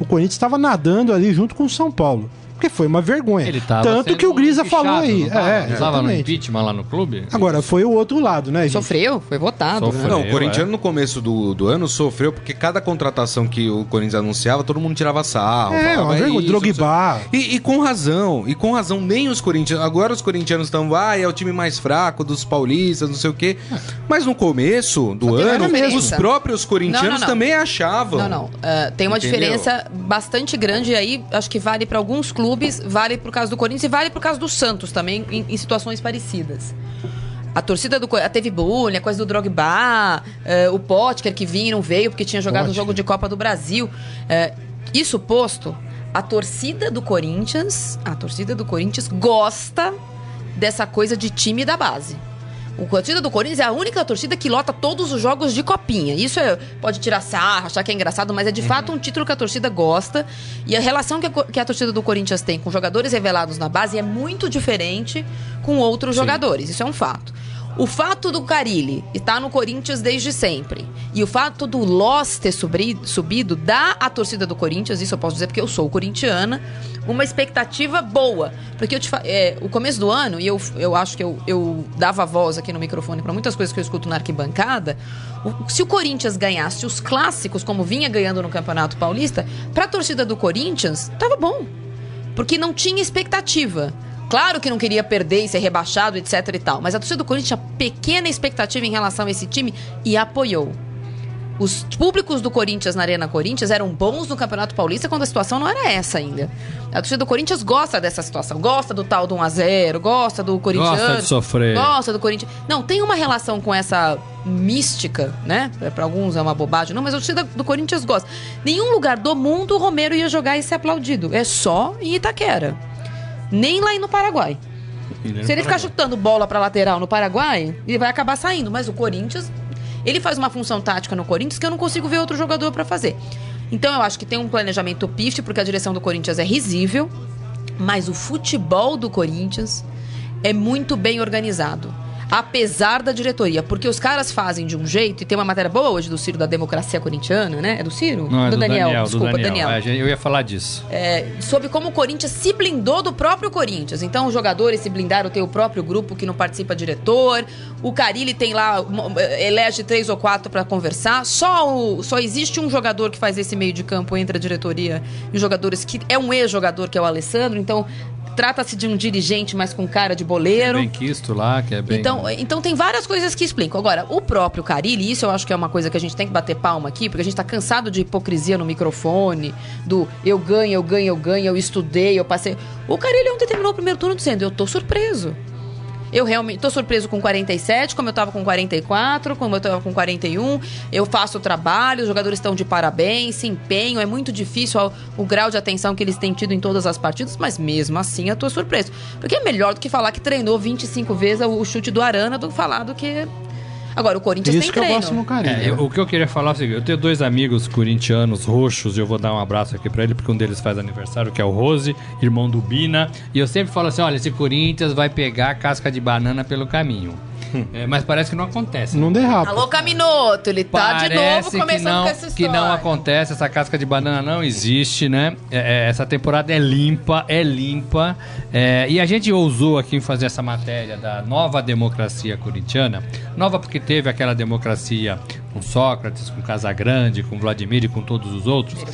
Speaker 2: o Corinthians estava nadando ali junto com o São Paulo. Porque foi uma vergonha.
Speaker 4: Ele tava
Speaker 2: Tanto
Speaker 4: sendo
Speaker 2: que o Grisa falou aí.
Speaker 4: Não tava,
Speaker 2: é,
Speaker 4: Não tava no impeachment lá no clube?
Speaker 2: Agora, foi o outro lado, né, gente?
Speaker 3: Sofreu, foi votado.
Speaker 4: Sofreu.
Speaker 3: né?
Speaker 5: Não, o corintiano
Speaker 4: é.
Speaker 5: no começo do, do ano sofreu porque cada contratação que o Corinthians anunciava, todo mundo tirava sarro.
Speaker 2: É,
Speaker 5: falava,
Speaker 2: uma vergonha.
Speaker 5: isso,
Speaker 2: Drogba.
Speaker 5: E, e com razão, e com razão, nem os corintianos. Agora os corintianos estão, ah, é o time mais fraco dos paulistas, não sei o quê. Mas no começo do ano, os próprios corintianos
Speaker 3: Não, não, não.
Speaker 5: também achavam.
Speaker 3: Não, não. Ah, tem uma
Speaker 5: Entendeu?
Speaker 3: diferença bastante grande aí, acho que vale para alguns clubes, vale pro caso do Corinthians e vale pro caso do Santos também, em, em situações parecidas. A torcida do Corinthians teve bullying, a coisa do Drogba, eh, o Potker que vinha e não veio porque tinha jogado um
Speaker 2: Potker.
Speaker 3: jogo de Copa do Brasil. Eh, isso posto, a torcida do Corinthians, a torcida do Corinthians gosta dessa coisa de time da base. O torcida do Corinthians é a única torcida que lota todos os jogos de copinha. Isso é, pode tirar sarro, achar que é engraçado, mas é de fato um título que a torcida gosta. E a relação que a, que a torcida do Corinthians tem com jogadores revelados na base é muito diferente com outros jogadores. Isso é um fato. O fato do Carilli estar no Corinthians desde sempre e o fato do Loss ter subri- subido dá à torcida do Corinthians, isso eu posso dizer porque eu sou corintiana, uma expectativa boa. Porque eu te é, o começo do ano, e eu, eu acho que eu, eu dava voz aqui no microfone para muitas coisas que eu escuto na arquibancada, o- se o Corinthians ganhasse os clássicos, como vinha ganhando no Campeonato Paulista, para a torcida do Corinthians, tava bom porque não tinha expectativa. Claro que não queria perder e ser rebaixado, etc e tal, mas a torcida do Corinthians tinha pequena expectativa em relação a esse time e apoiou. Os públicos do Corinthians na Arena Corinthians eram bons no Campeonato Paulista quando a situação não era essa ainda. A torcida do Corinthians gosta dessa situação, gosta do tal do 1x0, gosta do Corinthians.
Speaker 4: Gosta de sofrer.
Speaker 3: Gosta do Corinthians. Não, tem uma relação com essa mística, né? Pra- Pra alguns é uma bobagem, não, mas a torcida do Corinthians gosta. Nenhum lugar do mundo o Romero ia jogar e ser aplaudido. É só em Itaquera. Nem lá no Paraguai. Se ele ficar chutando bola pra lateral no Paraguai, ele vai acabar saindo. Mas o Corinthians, ele faz uma função tática no Corinthians que eu não consigo ver outro jogador pra fazer. Então eu acho que tem um planejamento pífio, porque a direção do Corinthians é risível. Mas o futebol do Corinthians é muito bem organizado. Apesar da diretoria, porque os caras fazem de um jeito, e tem uma matéria boa hoje do Ciro da democracia corintiana, né? É do Ciro?
Speaker 4: Não, é do Daniel,
Speaker 3: desculpa,
Speaker 4: do Daniel. É, gente, eu ia falar disso.
Speaker 3: é, sobre como o Corinthians se blindou do próprio Corinthians. Então, os jogadores se blindaram, tem o próprio grupo que não participa diretor. O Carilli tem lá, um, elege três ou quatro para conversar. Só, o- só existe um jogador que faz esse meio de campo entre a diretoria e os jogadores, que é um ex-jogador, que é o Alessandro. Então, trata-se de um dirigente, mas com cara de boleiro.
Speaker 4: Bem quisto lá, que é bem.
Speaker 3: Então, então tem várias coisas que explicam. Agora, o próprio Carilli, isso eu acho que é uma coisa que a gente tem que bater palma aqui, porque a gente tá cansado de hipocrisia no microfone, do eu ganho, eu ganho, eu ganho, eu estudei, eu passei. O Carilli ontem terminou o primeiro turno dizendo, eu tô surpreso. Eu realmente tô surpreso com 47, como eu tava com 44, como eu tava com 41. Eu faço o trabalho, os jogadores estão de parabéns, se empenham. É muito difícil o, o, grau de atenção que eles têm tido em todas as partidas, mas mesmo assim eu tô surpreso. Porque é melhor do que falar que treinou 25 vezes o chute do Arana do que falar do que Agora, o Corinthians
Speaker 2: Isso
Speaker 3: tem
Speaker 2: que
Speaker 3: treino.
Speaker 2: eu gosto no carinho.
Speaker 4: É, eu- o que eu queria falar é o seguinte: eu tenho dois amigos corintianos roxos, e eu vou dar um abraço aqui pra ele, porque um deles faz aniversário, que é o Rose, irmão do Bina. E eu sempre falo assim: olha, esse Corinthians vai pegar a casca de banana pelo caminho. É, mas parece que não acontece.
Speaker 2: Não derrapa.
Speaker 3: Alô, Caminoto, ele tá de novo
Speaker 4: Parece que
Speaker 3: começando
Speaker 4: não,
Speaker 3: com essa
Speaker 4: que
Speaker 3: história.
Speaker 4: não acontece, essa casca de banana não existe, né? É, é, essa temporada é limpa, é limpa. É, e a gente ousou aqui fazer essa matéria da nova democracia corintiana. Nova porque teve aquela democracia com Sócrates, com Casagrande, com Vladimir e com todos os outros.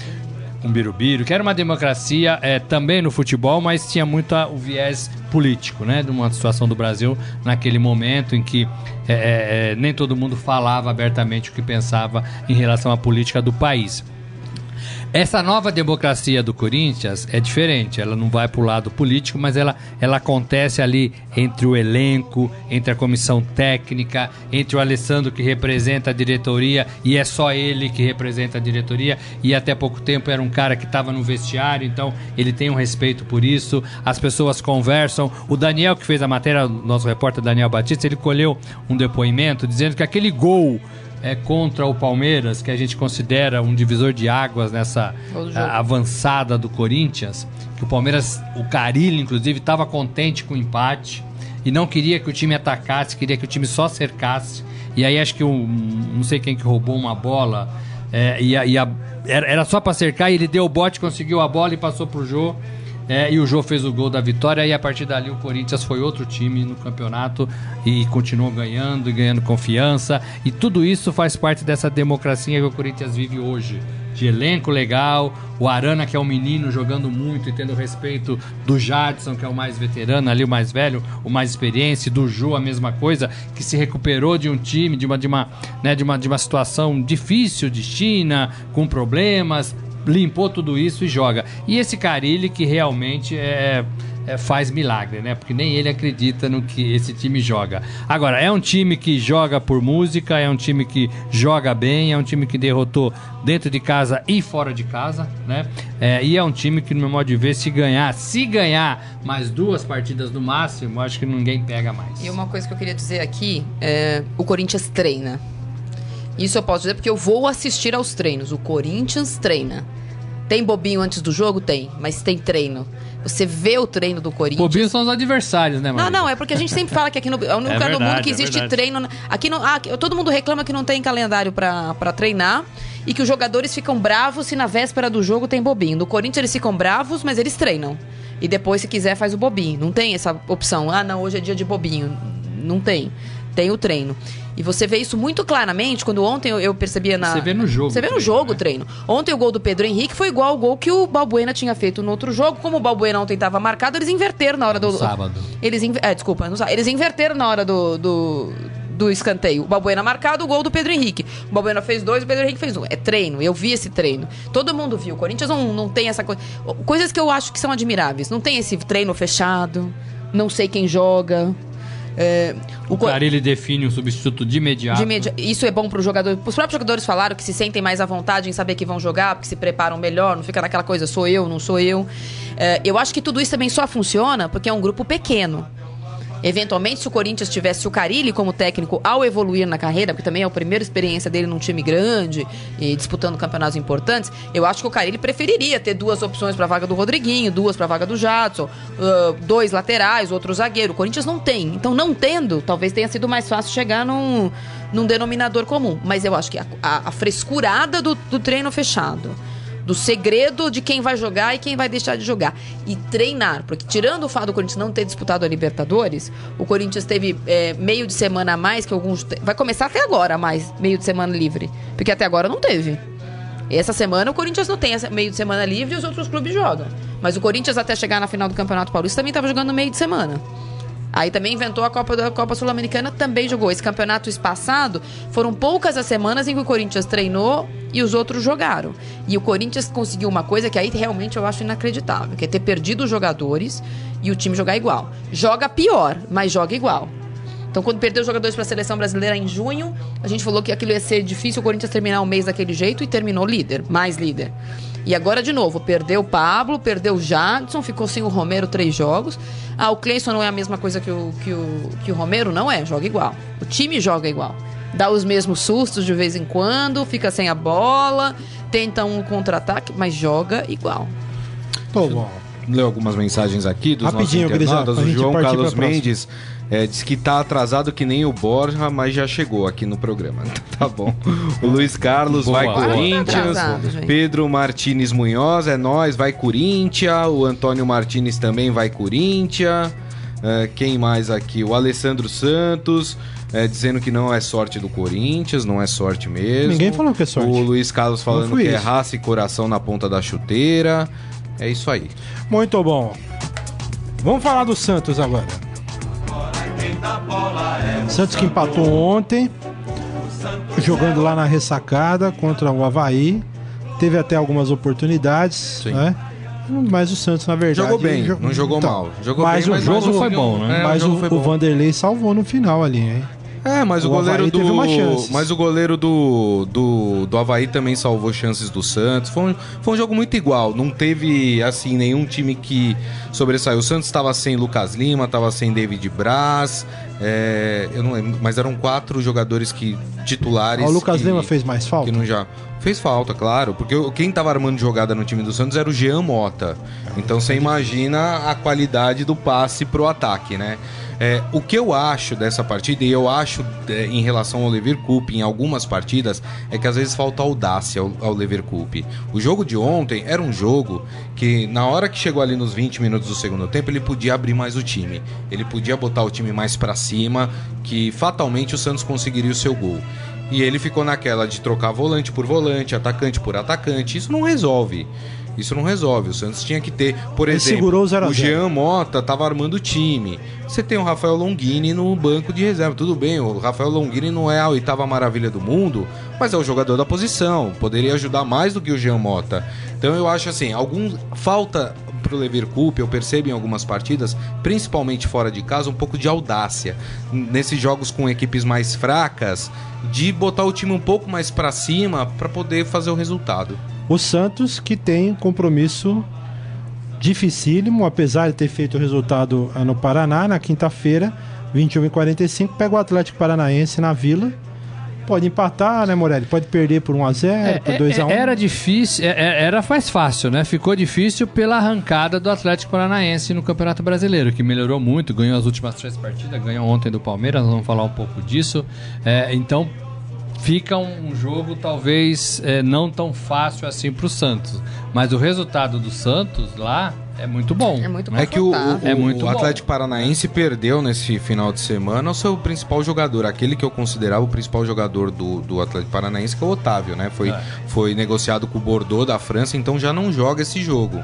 Speaker 4: Com Birubiru, que era uma democracia é, também no futebol, mas tinha muito o viés político, né? De uma situação do Brasil naquele momento em que é, é, é, nem todo mundo falava abertamente o que pensava em relação à política do país. Essa nova democracia do Corinthians é diferente, ela não vai para o lado político, mas ela, ela acontece ali entre o elenco, entre a comissão técnica, entre o Alessandro que representa a diretoria e é só ele que representa a diretoria. E até pouco tempo era um cara que estava no vestiário, então ele tem um respeito por isso, as pessoas conversam. O Daniel que fez a matéria, nosso repórter Daniel Batista, ele colheu um depoimento dizendo que aquele gol é contra o Palmeiras, que a gente considera um divisor de águas nessa
Speaker 3: jogo.
Speaker 4: a- avançada do Corinthians, que o Palmeiras, o Carilli, inclusive, estava contente com o empate e não queria que o time atacasse, queria que o time só cercasse. E aí acho que um, não sei quem que roubou uma bola é, e, a- e a- era, era só para cercar e ele deu o bote, conseguiu a bola e passou pro Jô. É, e o Jô fez o gol da vitória e a partir dali o Corinthians foi outro time no campeonato e continuou ganhando e ganhando confiança. E tudo isso faz parte dessa democracia que o Corinthians vive hoje. De elenco legal, o Arana, que é um menino jogando muito e tendo respeito do Jadson, que é o mais veterano ali, o mais velho, o mais experiente, do Ju, a mesma coisa, que se recuperou de um time, de uma, de uma, né, de uma, de uma situação difícil de China, com problemas, limpou tudo isso e joga. E esse Carilli que realmente é, é, faz milagre, né? Porque nem ele acredita no que esse time joga. Agora, é um time que joga por música, é um time que joga bem, é um time que derrotou dentro de casa e fora de casa, né? É, e é um time que, no meu modo de ver, se ganhar, se ganhar mais duas partidas no máximo, acho que ninguém pega mais.
Speaker 3: E uma coisa que eu queria dizer aqui é o Corinthians treina. Isso eu posso dizer porque eu vou assistir aos treinos. O Corinthians treina. Tem bobinho antes do jogo? Tem, mas tem treino. Você vê o treino do Corinthians.
Speaker 4: Bobinhos são os adversários, né,
Speaker 3: Não,
Speaker 4: Maria?
Speaker 3: não, é porque a gente sempre fala que aqui no é o único
Speaker 4: É
Speaker 3: lugar do mundo que
Speaker 4: é
Speaker 3: existe
Speaker 4: verdade.
Speaker 3: treino. Aqui não, ah, todo mundo reclama que não tem calendário pra treinar e que os jogadores ficam bravos se na véspera do jogo tem bobinho. No Corinthians eles ficam bravos, mas eles treinam. E depois, se quiser, faz o bobinho. Não tem essa opção. Ah, não, hoje é dia de bobinho. Não tem. Tem o treino. E você vê isso muito claramente quando ontem eu, eu percebia na.
Speaker 4: Você vê no jogo
Speaker 3: Você vê no jogo
Speaker 4: né?
Speaker 3: o treino. Ontem o gol do Pedro Henrique foi igual ao gol que o Balbuena tinha feito no outro jogo. Como o Balbuena ontem estava marcado, eles inverteram na hora do.
Speaker 4: No sábado.
Speaker 3: Eles, inver- é, desculpa, não sabe. Eles inverteram na hora do, do, do escanteio. O Balbuena marcado, o gol do Pedro Henrique. O Balbuena fez dois, o Pedro Henrique fez um. É treino, eu vi esse treino. Todo mundo viu. O Corinthians não, não tem essa coisa. Coisas que eu acho que são admiráveis. Não tem esse treino fechado, não sei quem joga. É,
Speaker 4: O Carilli define um substituto de imediato.
Speaker 3: de imedi- Isso é bom pro jogador. Os próprios jogadores falaram que se sentem mais à vontade em saber que vão jogar, porque se preparam melhor, não fica naquela coisa, sou eu, não sou eu. É, eu acho que tudo isso também só funciona porque é um grupo pequeno. Eventualmente, se o Corinthians tivesse o Carilli como técnico ao evoluir na carreira, porque também é a primeira experiência dele num time grande e disputando campeonatos importantes, eu acho que o Carilli preferiria ter duas opções para a vaga do Rodriguinho, duas para a vaga do Jadson, ah, dois laterais, outro zagueiro. O Corinthians não tem. Então, não tendo, talvez tenha sido mais fácil chegar num, num denominador comum. Mas eu acho que a, a- a frescurada do, do treino fechado do segredo de quem vai jogar e quem vai deixar de jogar. E treinar, porque tirando o fato do Corinthians não ter disputado a Libertadores, o Corinthians teve é, meio de semana a mais que alguns. Vai começar até agora mais, meio de semana livre. Porque até agora não teve. Essa semana o Corinthians não tem meio de semana livre e os outros clubes jogam. Mas o Corinthians, até chegar na final do Campeonato Paulista, também estava jogando meio de semana. Aí também inventou a Copa da Copa Sul-Americana, também jogou. Esse campeonato espaçado foram poucas as semanas em que o Corinthians treinou e os outros jogaram. E o Corinthians conseguiu uma coisa que aí realmente eu acho inacreditável, que é ter perdido os jogadores e o time jogar igual. Joga pior, mas joga igual. Então, quando perdeu os jogadores para a seleção brasileira em junho, a gente falou que aquilo ia ser difícil o Corinthians terminar o mês daquele jeito e terminou líder, mais líder. E agora, de novo, perdeu o Pablo, perdeu o Jadson, ficou sem o Romero três jogos. Ah, o Cleison não é a mesma coisa que o, que, o, que o Romero? Não é, joga igual. O time joga igual. Dá os mesmos sustos de vez em quando, fica sem a bola, tenta um contra-ataque, mas joga igual.
Speaker 2: Tô bom.
Speaker 5: Leu algumas mensagens aqui dos
Speaker 2: Rapidinho,
Speaker 5: nossos internautas. O João Carlos. Mendes é, diz que tá atrasado que nem o Borja, mas já chegou aqui no programa. [LAUGHS] tá bom. O Luiz Carlos
Speaker 4: Boa.
Speaker 5: vai
Speaker 4: tá
Speaker 5: Corinthians.
Speaker 3: atrasado.
Speaker 5: Pedro Martins Munhoz é nós, vai Corinthians. O Antônio Martins também vai Corinthians. É, quem mais aqui? O Alessandro Santos. é, dizendo que não é sorte do Corinthians, não é sorte mesmo.
Speaker 2: Ninguém falou que é sorte.
Speaker 5: O Luiz Carlos falando que é
Speaker 2: isso.
Speaker 5: raça e coração na ponta da chuteira. É isso aí.
Speaker 2: Muito bom. Vamos falar do Santos agora. Santos que empatou ontem, jogando lá na ressacada contra o Havaí. Teve até algumas oportunidades,
Speaker 5: Sim.
Speaker 2: né? Mas o Santos, na verdade.
Speaker 5: Jogou bem,
Speaker 2: jo-
Speaker 5: não jogou
Speaker 2: Então,
Speaker 5: mal. Jogou
Speaker 2: mas
Speaker 5: bem,
Speaker 2: o
Speaker 5: mas
Speaker 2: jogo
Speaker 4: foi bom, né?
Speaker 5: É,
Speaker 2: mas o, o
Speaker 5: bom.
Speaker 2: Vanderlei salvou no final ali, hein?
Speaker 5: É, mas o,
Speaker 2: O
Speaker 5: goleiro
Speaker 2: Avaí
Speaker 5: do.
Speaker 2: teve umas chances.
Speaker 5: Mas o goleiro do, do, do Havaí também salvou chances do Santos. Foi um, foi um jogo muito igual. Não teve, assim, nenhum time que sobressaiu. O Santos estava sem Lucas Lima, estava sem David Braz. é, eu não lembro, mas eram quatro jogadores que titulares.
Speaker 2: Ó, o Lucas
Speaker 5: que-
Speaker 2: Lima fez mais
Speaker 5: que
Speaker 2: falta.
Speaker 5: não já fez falta, claro, porque quem tava armando jogada no time do Santos era o Jean Mota. Então você imagina a qualidade do passe pro ataque, né? É, o que eu acho dessa partida, e eu acho é, em relação ao Leverkusen em algumas partidas, é que às vezes falta audácia ao, ao Leverkusen. O jogo de ontem era um jogo que, na hora que chegou ali nos 20 minutos do segundo tempo, ele podia abrir mais o time. Ele podia botar o time mais pra cima, que fatalmente o Santos conseguiria o seu gol. E ele ficou naquela de trocar volante por volante, atacante por atacante. Isso não resolve. Isso não resolve. O Santos tinha que ter, por
Speaker 2: Ele
Speaker 5: exemplo,
Speaker 2: segurou o 0 a 0.
Speaker 5: Jean Mota tava armando o time. Você tem o Rafael Longini no banco de reserva. Tudo bem, o Rafael Longini não é a oitava maravilha do mundo, mas é o jogador da posição. Poderia ajudar mais do que o Jean Mota. Então eu acho assim, algum falta pro Leverkusen, eu percebo em algumas partidas, principalmente fora de casa, um pouco de audácia. Nesses jogos com equipes mais fracas, de botar o time um pouco mais pra cima para poder fazer o resultado.
Speaker 2: O Santos que tem compromisso dificílimo, apesar de ter feito o resultado ah, no Paraná, na quinta-feira, 21 e 45, pega o Atlético Paranaense na Vila. Pode empatar, né, Morelli? Pode perder por 1x0, por 2x1.
Speaker 4: Era difícil, é- é- era mais fácil, né? Ficou difícil pela arrancada do Atlético Paranaense no Campeonato Brasileiro, que melhorou muito, ganhou as últimas três partidas, ganhou ontem do Palmeiras, vamos falar um pouco disso. É, então fica um jogo talvez é, não tão fácil assim pro Santos. Mas o resultado do Santos lá é muito bom.
Speaker 3: É muito
Speaker 5: É que o, o-.
Speaker 4: É muito
Speaker 5: o
Speaker 4: bom.
Speaker 5: Atlético Paranaense perdeu nesse final de semana o seu principal jogador, aquele que eu considerava o principal jogador do, do Atlético Paranaense, que é o Otávio, né? Foi,
Speaker 4: É.
Speaker 5: foi negociado com o Bordeaux da França, então já não joga esse jogo.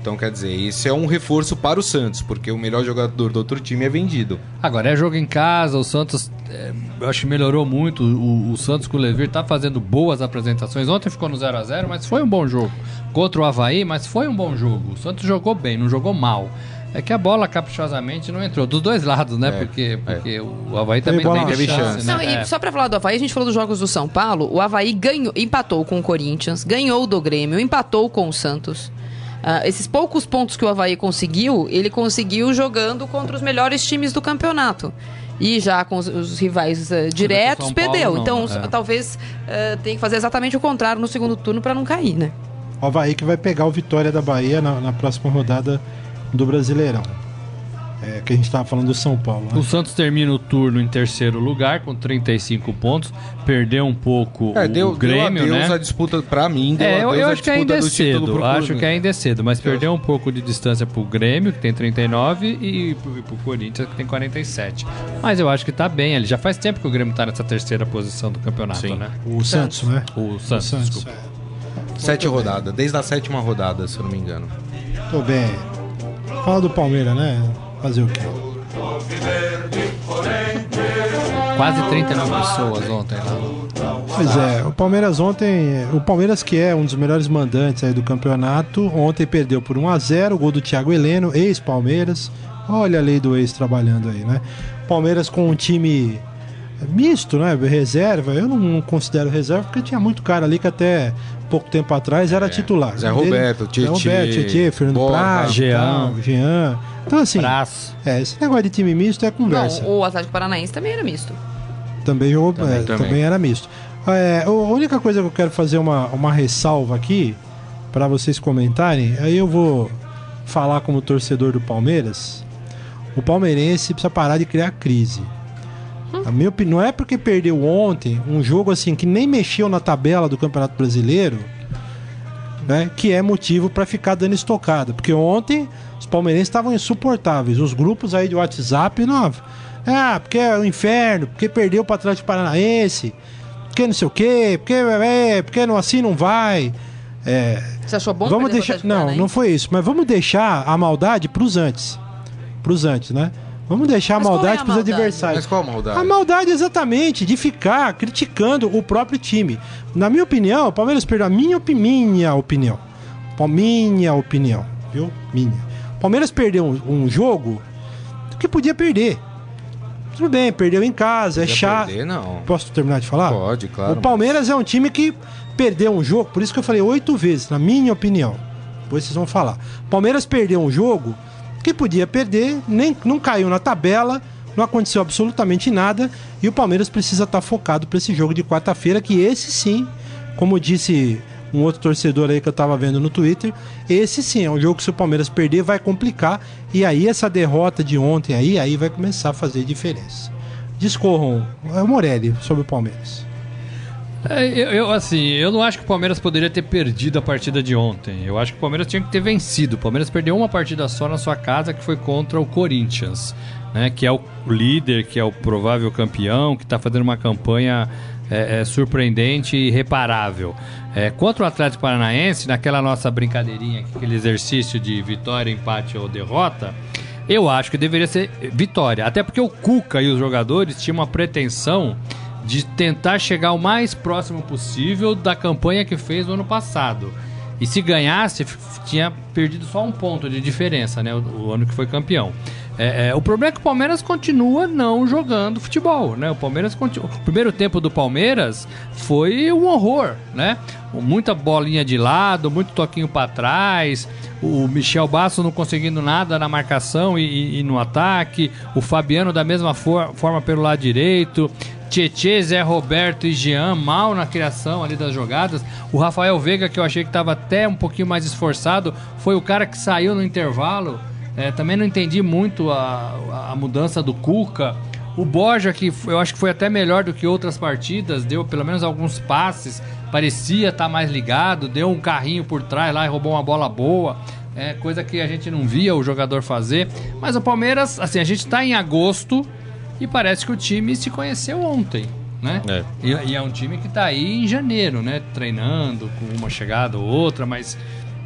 Speaker 5: Então, quer dizer, isso é um reforço para o Santos, porque o melhor jogador do outro time é vendido.
Speaker 4: Agora é jogo em casa, o Santos é, eu acho que melhorou muito. O, o Santos com o Levir tá fazendo boas apresentações. Ontem ficou no 0 a 0 mas foi um bom jogo. Contra o Havaí, mas foi um bom jogo. O Santos jogou bem, não jogou mal. É que a bola caprichosamente não entrou. Dos dois lados, né?
Speaker 5: É,
Speaker 4: porque,
Speaker 5: é.
Speaker 4: porque o Havaí também teve
Speaker 2: na
Speaker 4: chance,
Speaker 5: chance.
Speaker 4: né?
Speaker 3: Não, e
Speaker 4: É.
Speaker 3: só pra falar do Havaí, a gente falou dos jogos do São Paulo. O Havaí ganhou, empatou com o Corinthians, ganhou do Grêmio, empatou com o Santos. Ah, esses poucos pontos que o Havaí conseguiu, ele conseguiu jogando contra os melhores times do campeonato. E já com os, os rivais eh, diretos,
Speaker 4: Paulo,
Speaker 3: perdeu.
Speaker 4: não,
Speaker 3: então,
Speaker 4: é.
Speaker 3: talvez eh, tenha que fazer exatamente o contrário no segundo turno pra não cair, né?
Speaker 2: O Havaí que vai pegar o Vitória da Bahia na, na próxima rodada do Brasileirão. É, que a gente tava falando do São Paulo. né?
Speaker 4: O Santos termina o turno em terceiro lugar com 35 pontos. Perdeu um pouco
Speaker 5: É,
Speaker 4: o,
Speaker 5: deu,
Speaker 4: o Grêmio,
Speaker 5: deu adeus
Speaker 4: né?
Speaker 5: a disputa, pra mim, deu
Speaker 4: É, eu, eu acho que ainda é cedo. Acho que ainda é cedo, mas
Speaker 5: Eu
Speaker 4: perdeu um pouco de distância pro Grêmio, que tem 39, e pro, e pro Corinthians, que tem 47. Mas eu acho que tá bem. Ele já faz tempo que o Grêmio tá nessa terceira posição do campeonato,
Speaker 5: Sim.
Speaker 4: né?
Speaker 2: O Santos, né?
Speaker 4: O Santos,
Speaker 2: O Santos,
Speaker 4: desculpa.
Speaker 2: é.
Speaker 5: Sete rodadas, desde a sétima rodada, se eu não me engano.
Speaker 2: Tô bem. Fala do Palmeiras, né? Fazer o quê?
Speaker 4: Quase 39 pessoas ontem lá.
Speaker 2: Pois é, o Palmeiras ontem, o Palmeiras que é um dos melhores mandantes aí do campeonato, ontem perdeu por 1 a 0 o gol do Thiago Heleno, ex-Palmeiras. Olha a lei do ex trabalhando aí, né? Palmeiras com um time misto, né? Reserva. Eu não considero reserva porque tinha muito cara ali que até pouco tempo atrás era titular.
Speaker 5: Zé Roberto,
Speaker 2: Zé
Speaker 5: Tietê,
Speaker 2: Roberto, Tietê, Fernando
Speaker 5: Borja,
Speaker 2: Praz,
Speaker 4: Jean.
Speaker 2: Jean. Então assim,
Speaker 4: Braço.
Speaker 2: é, esse negócio de time misto é conversa.
Speaker 3: Não, o Atlético Paranaense também era misto.
Speaker 2: Também jogou,
Speaker 5: Também,
Speaker 2: é,
Speaker 5: também.
Speaker 2: também era misto. É, a única coisa que eu quero fazer uma, uma ressalva aqui para vocês comentarem, aí eu vou falar como torcedor do Palmeiras. O palmeirense precisa parar de criar crise. A minha opinião não é porque perdeu ontem um jogo assim que nem mexeu na tabela do Campeonato Brasileiro, né, que é motivo para ficar dando estocada. Porque ontem os palmeirenses estavam insuportáveis. Os grupos aí de WhatsApp, não. Ah, porque é o inferno, porque perdeu para Atlético Paranaense, porque não sei o quê, porque, é, porque não, assim não vai. É,
Speaker 3: Você achou bom
Speaker 2: vamos deixar. Não, não foi isso. Mas vamos deixar a maldade pros antes. Pros antes, né? Vamos deixar
Speaker 3: Mas
Speaker 2: a
Speaker 3: é
Speaker 2: maldade
Speaker 3: a
Speaker 2: pros
Speaker 3: maldade?
Speaker 2: adversários.
Speaker 5: Mas qual a maldade?
Speaker 2: A maldade exatamente de ficar criticando o próprio time. Na minha opinião, o Palmeiras perdeu a minha, opi- minha opinião. Minha opinião, viu? Minha. O Palmeiras perdeu um, um jogo que podia perder. Tudo bem, perdeu em casa, é
Speaker 5: Podia
Speaker 2: chato.
Speaker 5: perder, não.
Speaker 2: Posso terminar de falar?
Speaker 5: Pode, claro.
Speaker 2: O Palmeiras é um time que perdeu um jogo, por isso que eu falei oito vezes, na minha opinião. Depois vocês vão falar. Palmeiras perdeu um jogo que podia perder, nem não caiu na tabela, não aconteceu absolutamente nada e o Palmeiras precisa estar focado para esse jogo de quarta-feira, que esse sim, como disse um outro torcedor aí que eu tava vendo no Twitter, esse sim é um jogo que se o Palmeiras perder vai complicar e aí essa derrota de ontem aí, aí vai começar a fazer diferença. Discorram, é o Morelli sobre o Palmeiras.
Speaker 4: É, eu, eu, assim, eu não acho que o Palmeiras poderia ter perdido a partida de ontem. Eu acho que o Palmeiras tinha que ter vencido. O Palmeiras perdeu uma partida só na sua casa, que foi contra o Corinthians, né? Que é o líder, que é o provável campeão, que está fazendo uma campanha é, é, surpreendente e reparável. É, contra o Atlético Paranaense, naquela nossa brincadeirinha, aquele exercício de vitória, empate ou derrota, eu acho que deveria ser vitória. Até porque o Cuca e os jogadores tinham uma pretensão de tentar chegar o mais próximo possível da campanha que fez no ano passado. E se ganhasse, tinha perdido só um ponto de diferença, né? O, o ano que foi campeão. É, é, o problema é que o Palmeiras continua não jogando futebol, né? O Palmeiras continua. O primeiro tempo do Palmeiras foi um horror, né? Muita bolinha de lado, muito toquinho para trás. O Michel Basso não conseguindo nada na marcação e, e- e no ataque. O Fabiano da mesma for- forma pelo lado direito. Tietê, Zé Roberto e Jean mal na criação ali das jogadas. O Rafael Veiga, que eu achei que estava até um pouquinho mais esforçado, foi o cara que saiu no intervalo. É, também não entendi muito a, a mudança do Cuca. O Borja, que eu acho que foi até melhor do que outras partidas, deu pelo menos alguns passes, parecia estar mais ligado, deu um carrinho por trás lá e roubou uma bola boa. É coisa que a gente não via o jogador fazer. Mas o Palmeiras, assim, a gente está em agosto e parece que o time se conheceu ontem, né?
Speaker 5: É.
Speaker 4: E, e é um time que tá aí em janeiro, né? Treinando com uma chegada ou outra, mas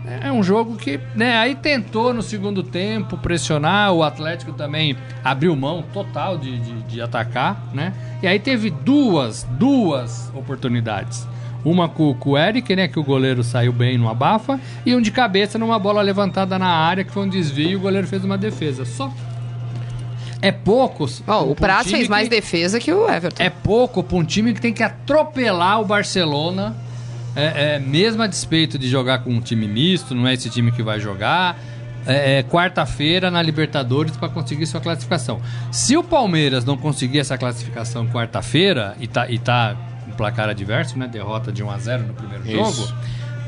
Speaker 4: é um jogo que, né? Aí tentou no segundo tempo pressionar, o Atlético também abriu mão total de, de, de atacar, né? E aí teve duas, duas oportunidades. Uma com, com o Eric, né? Que o goleiro saiu bem no abafa, e um de cabeça numa bola levantada na área, que foi um desvio e o goleiro fez uma defesa. Só. É poucos. Um
Speaker 3: o Praz
Speaker 4: time
Speaker 3: fez mais
Speaker 4: que-
Speaker 3: defesa que o Everton.
Speaker 4: é pouco para um time que tem que atropelar o Barcelona, é, é, mesmo a despeito de jogar com um time misto, não é esse time que vai jogar. É, é, quarta-feira na Libertadores para conseguir sua classificação. Se o Palmeiras não conseguir essa classificação quarta-feira e tá, e tá com placar adverso, né? Derrota de 1 a 0 no primeiro
Speaker 5: Isso.
Speaker 4: jogo.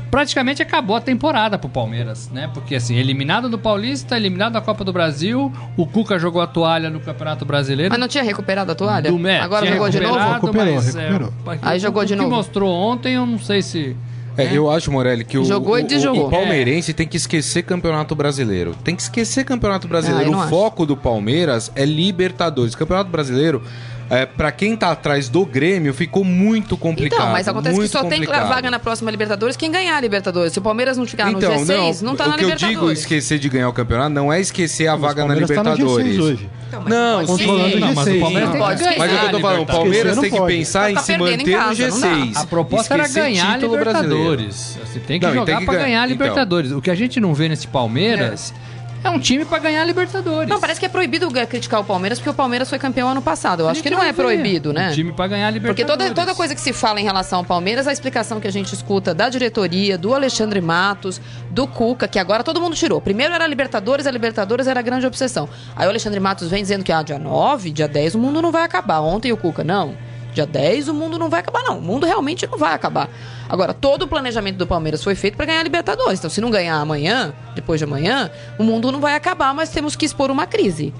Speaker 4: Praticamente acabou a temporada pro Palmeiras, né? Porque assim, eliminado do Paulista, eliminado da Copa do Brasil, o Cuca jogou a toalha no Campeonato Brasileiro.
Speaker 3: Mas não tinha recuperado a toalha?
Speaker 4: Do Mé,
Speaker 3: Agora
Speaker 4: tinha
Speaker 3: jogou de novo?
Speaker 2: Recuperou,
Speaker 4: mas, é,
Speaker 2: recuperou.
Speaker 3: Aí
Speaker 4: o-
Speaker 3: jogou de
Speaker 4: o
Speaker 3: novo.
Speaker 4: que mostrou ontem, eu não sei se...
Speaker 5: É, eu acho, Morelli, que o,
Speaker 3: Jogou e
Speaker 5: o- o, o palmeirense tem que esquecer Campeonato Brasileiro. Tem que esquecer Campeonato Brasileiro.
Speaker 3: Ah,
Speaker 5: o
Speaker 3: acho.
Speaker 5: foco do Palmeiras é Libertadores. Campeonato Brasileiro, é, para quem tá atrás do Grêmio, ficou muito complicado.
Speaker 3: Então, mas acontece que só tem
Speaker 5: complicado.
Speaker 3: vaga na próxima Libertadores quem ganhar a Libertadores. Se o Palmeiras não ficar
Speaker 5: Então,
Speaker 3: no G6, não, tá
Speaker 5: o
Speaker 3: na
Speaker 5: que eu
Speaker 3: Libertadores.
Speaker 5: digo esquecer de ganhar o campeonato não é esquecer a
Speaker 2: Mas
Speaker 5: vaga
Speaker 2: o
Speaker 5: na
Speaker 2: tá no
Speaker 5: Libertadores.
Speaker 2: G6 hoje.
Speaker 3: Então, mas
Speaker 5: Não,
Speaker 3: pode
Speaker 5: sim,
Speaker 2: o.
Speaker 4: Não, mas o
Speaker 2: G6.
Speaker 4: Palmeiras tem
Speaker 3: Pode
Speaker 5: Mas é o eu tô falando, o
Speaker 4: Libertadores.
Speaker 5: Palmeiras
Speaker 2: Esquecer
Speaker 5: tem que
Speaker 2: não
Speaker 5: pensar em
Speaker 3: Tá
Speaker 5: se
Speaker 3: perdendo
Speaker 5: manter
Speaker 3: em casa,
Speaker 5: no
Speaker 3: não dá.
Speaker 5: G6.
Speaker 4: A proposta era
Speaker 5: Esquecer
Speaker 4: ganhar a
Speaker 5: brasileiro.
Speaker 4: Libertadores. Você tem que
Speaker 5: Não,
Speaker 4: jogar
Speaker 5: tem ganhar.
Speaker 4: ganhar a
Speaker 5: Então.
Speaker 4: Libertadores. O que a gente não vê nesse Palmeiras é, um time pra ganhar a Libertadores.
Speaker 3: Não, parece que é proibido criticar o Palmeiras porque o Palmeiras foi campeão ano passado. Eu acho que não é proibido, né?
Speaker 4: Um time pra ganhar a
Speaker 3: Porque
Speaker 4: Libertadores.
Speaker 3: toda, toda coisa que se fala em relação ao Palmeiras, a explicação que a gente escuta da diretoria, do Alexandre Matos, do Cuca, que agora todo mundo tirou. Primeiro era a Libertadores, a Libertadores era a grande obsessão. Aí o Alexandre Matos vem dizendo que ah, dia 9, dia 10 o mundo não vai acabar. Ontem o Cuca, não. Dia 10 o mundo não vai acabar, não. O mundo realmente não vai acabar. Agora, todo o planejamento do Palmeiras foi feito para ganhar a Libertadores. Então, se não ganhar amanhã, depois de amanhã, o mundo não vai acabar, mas temos que expor uma crise.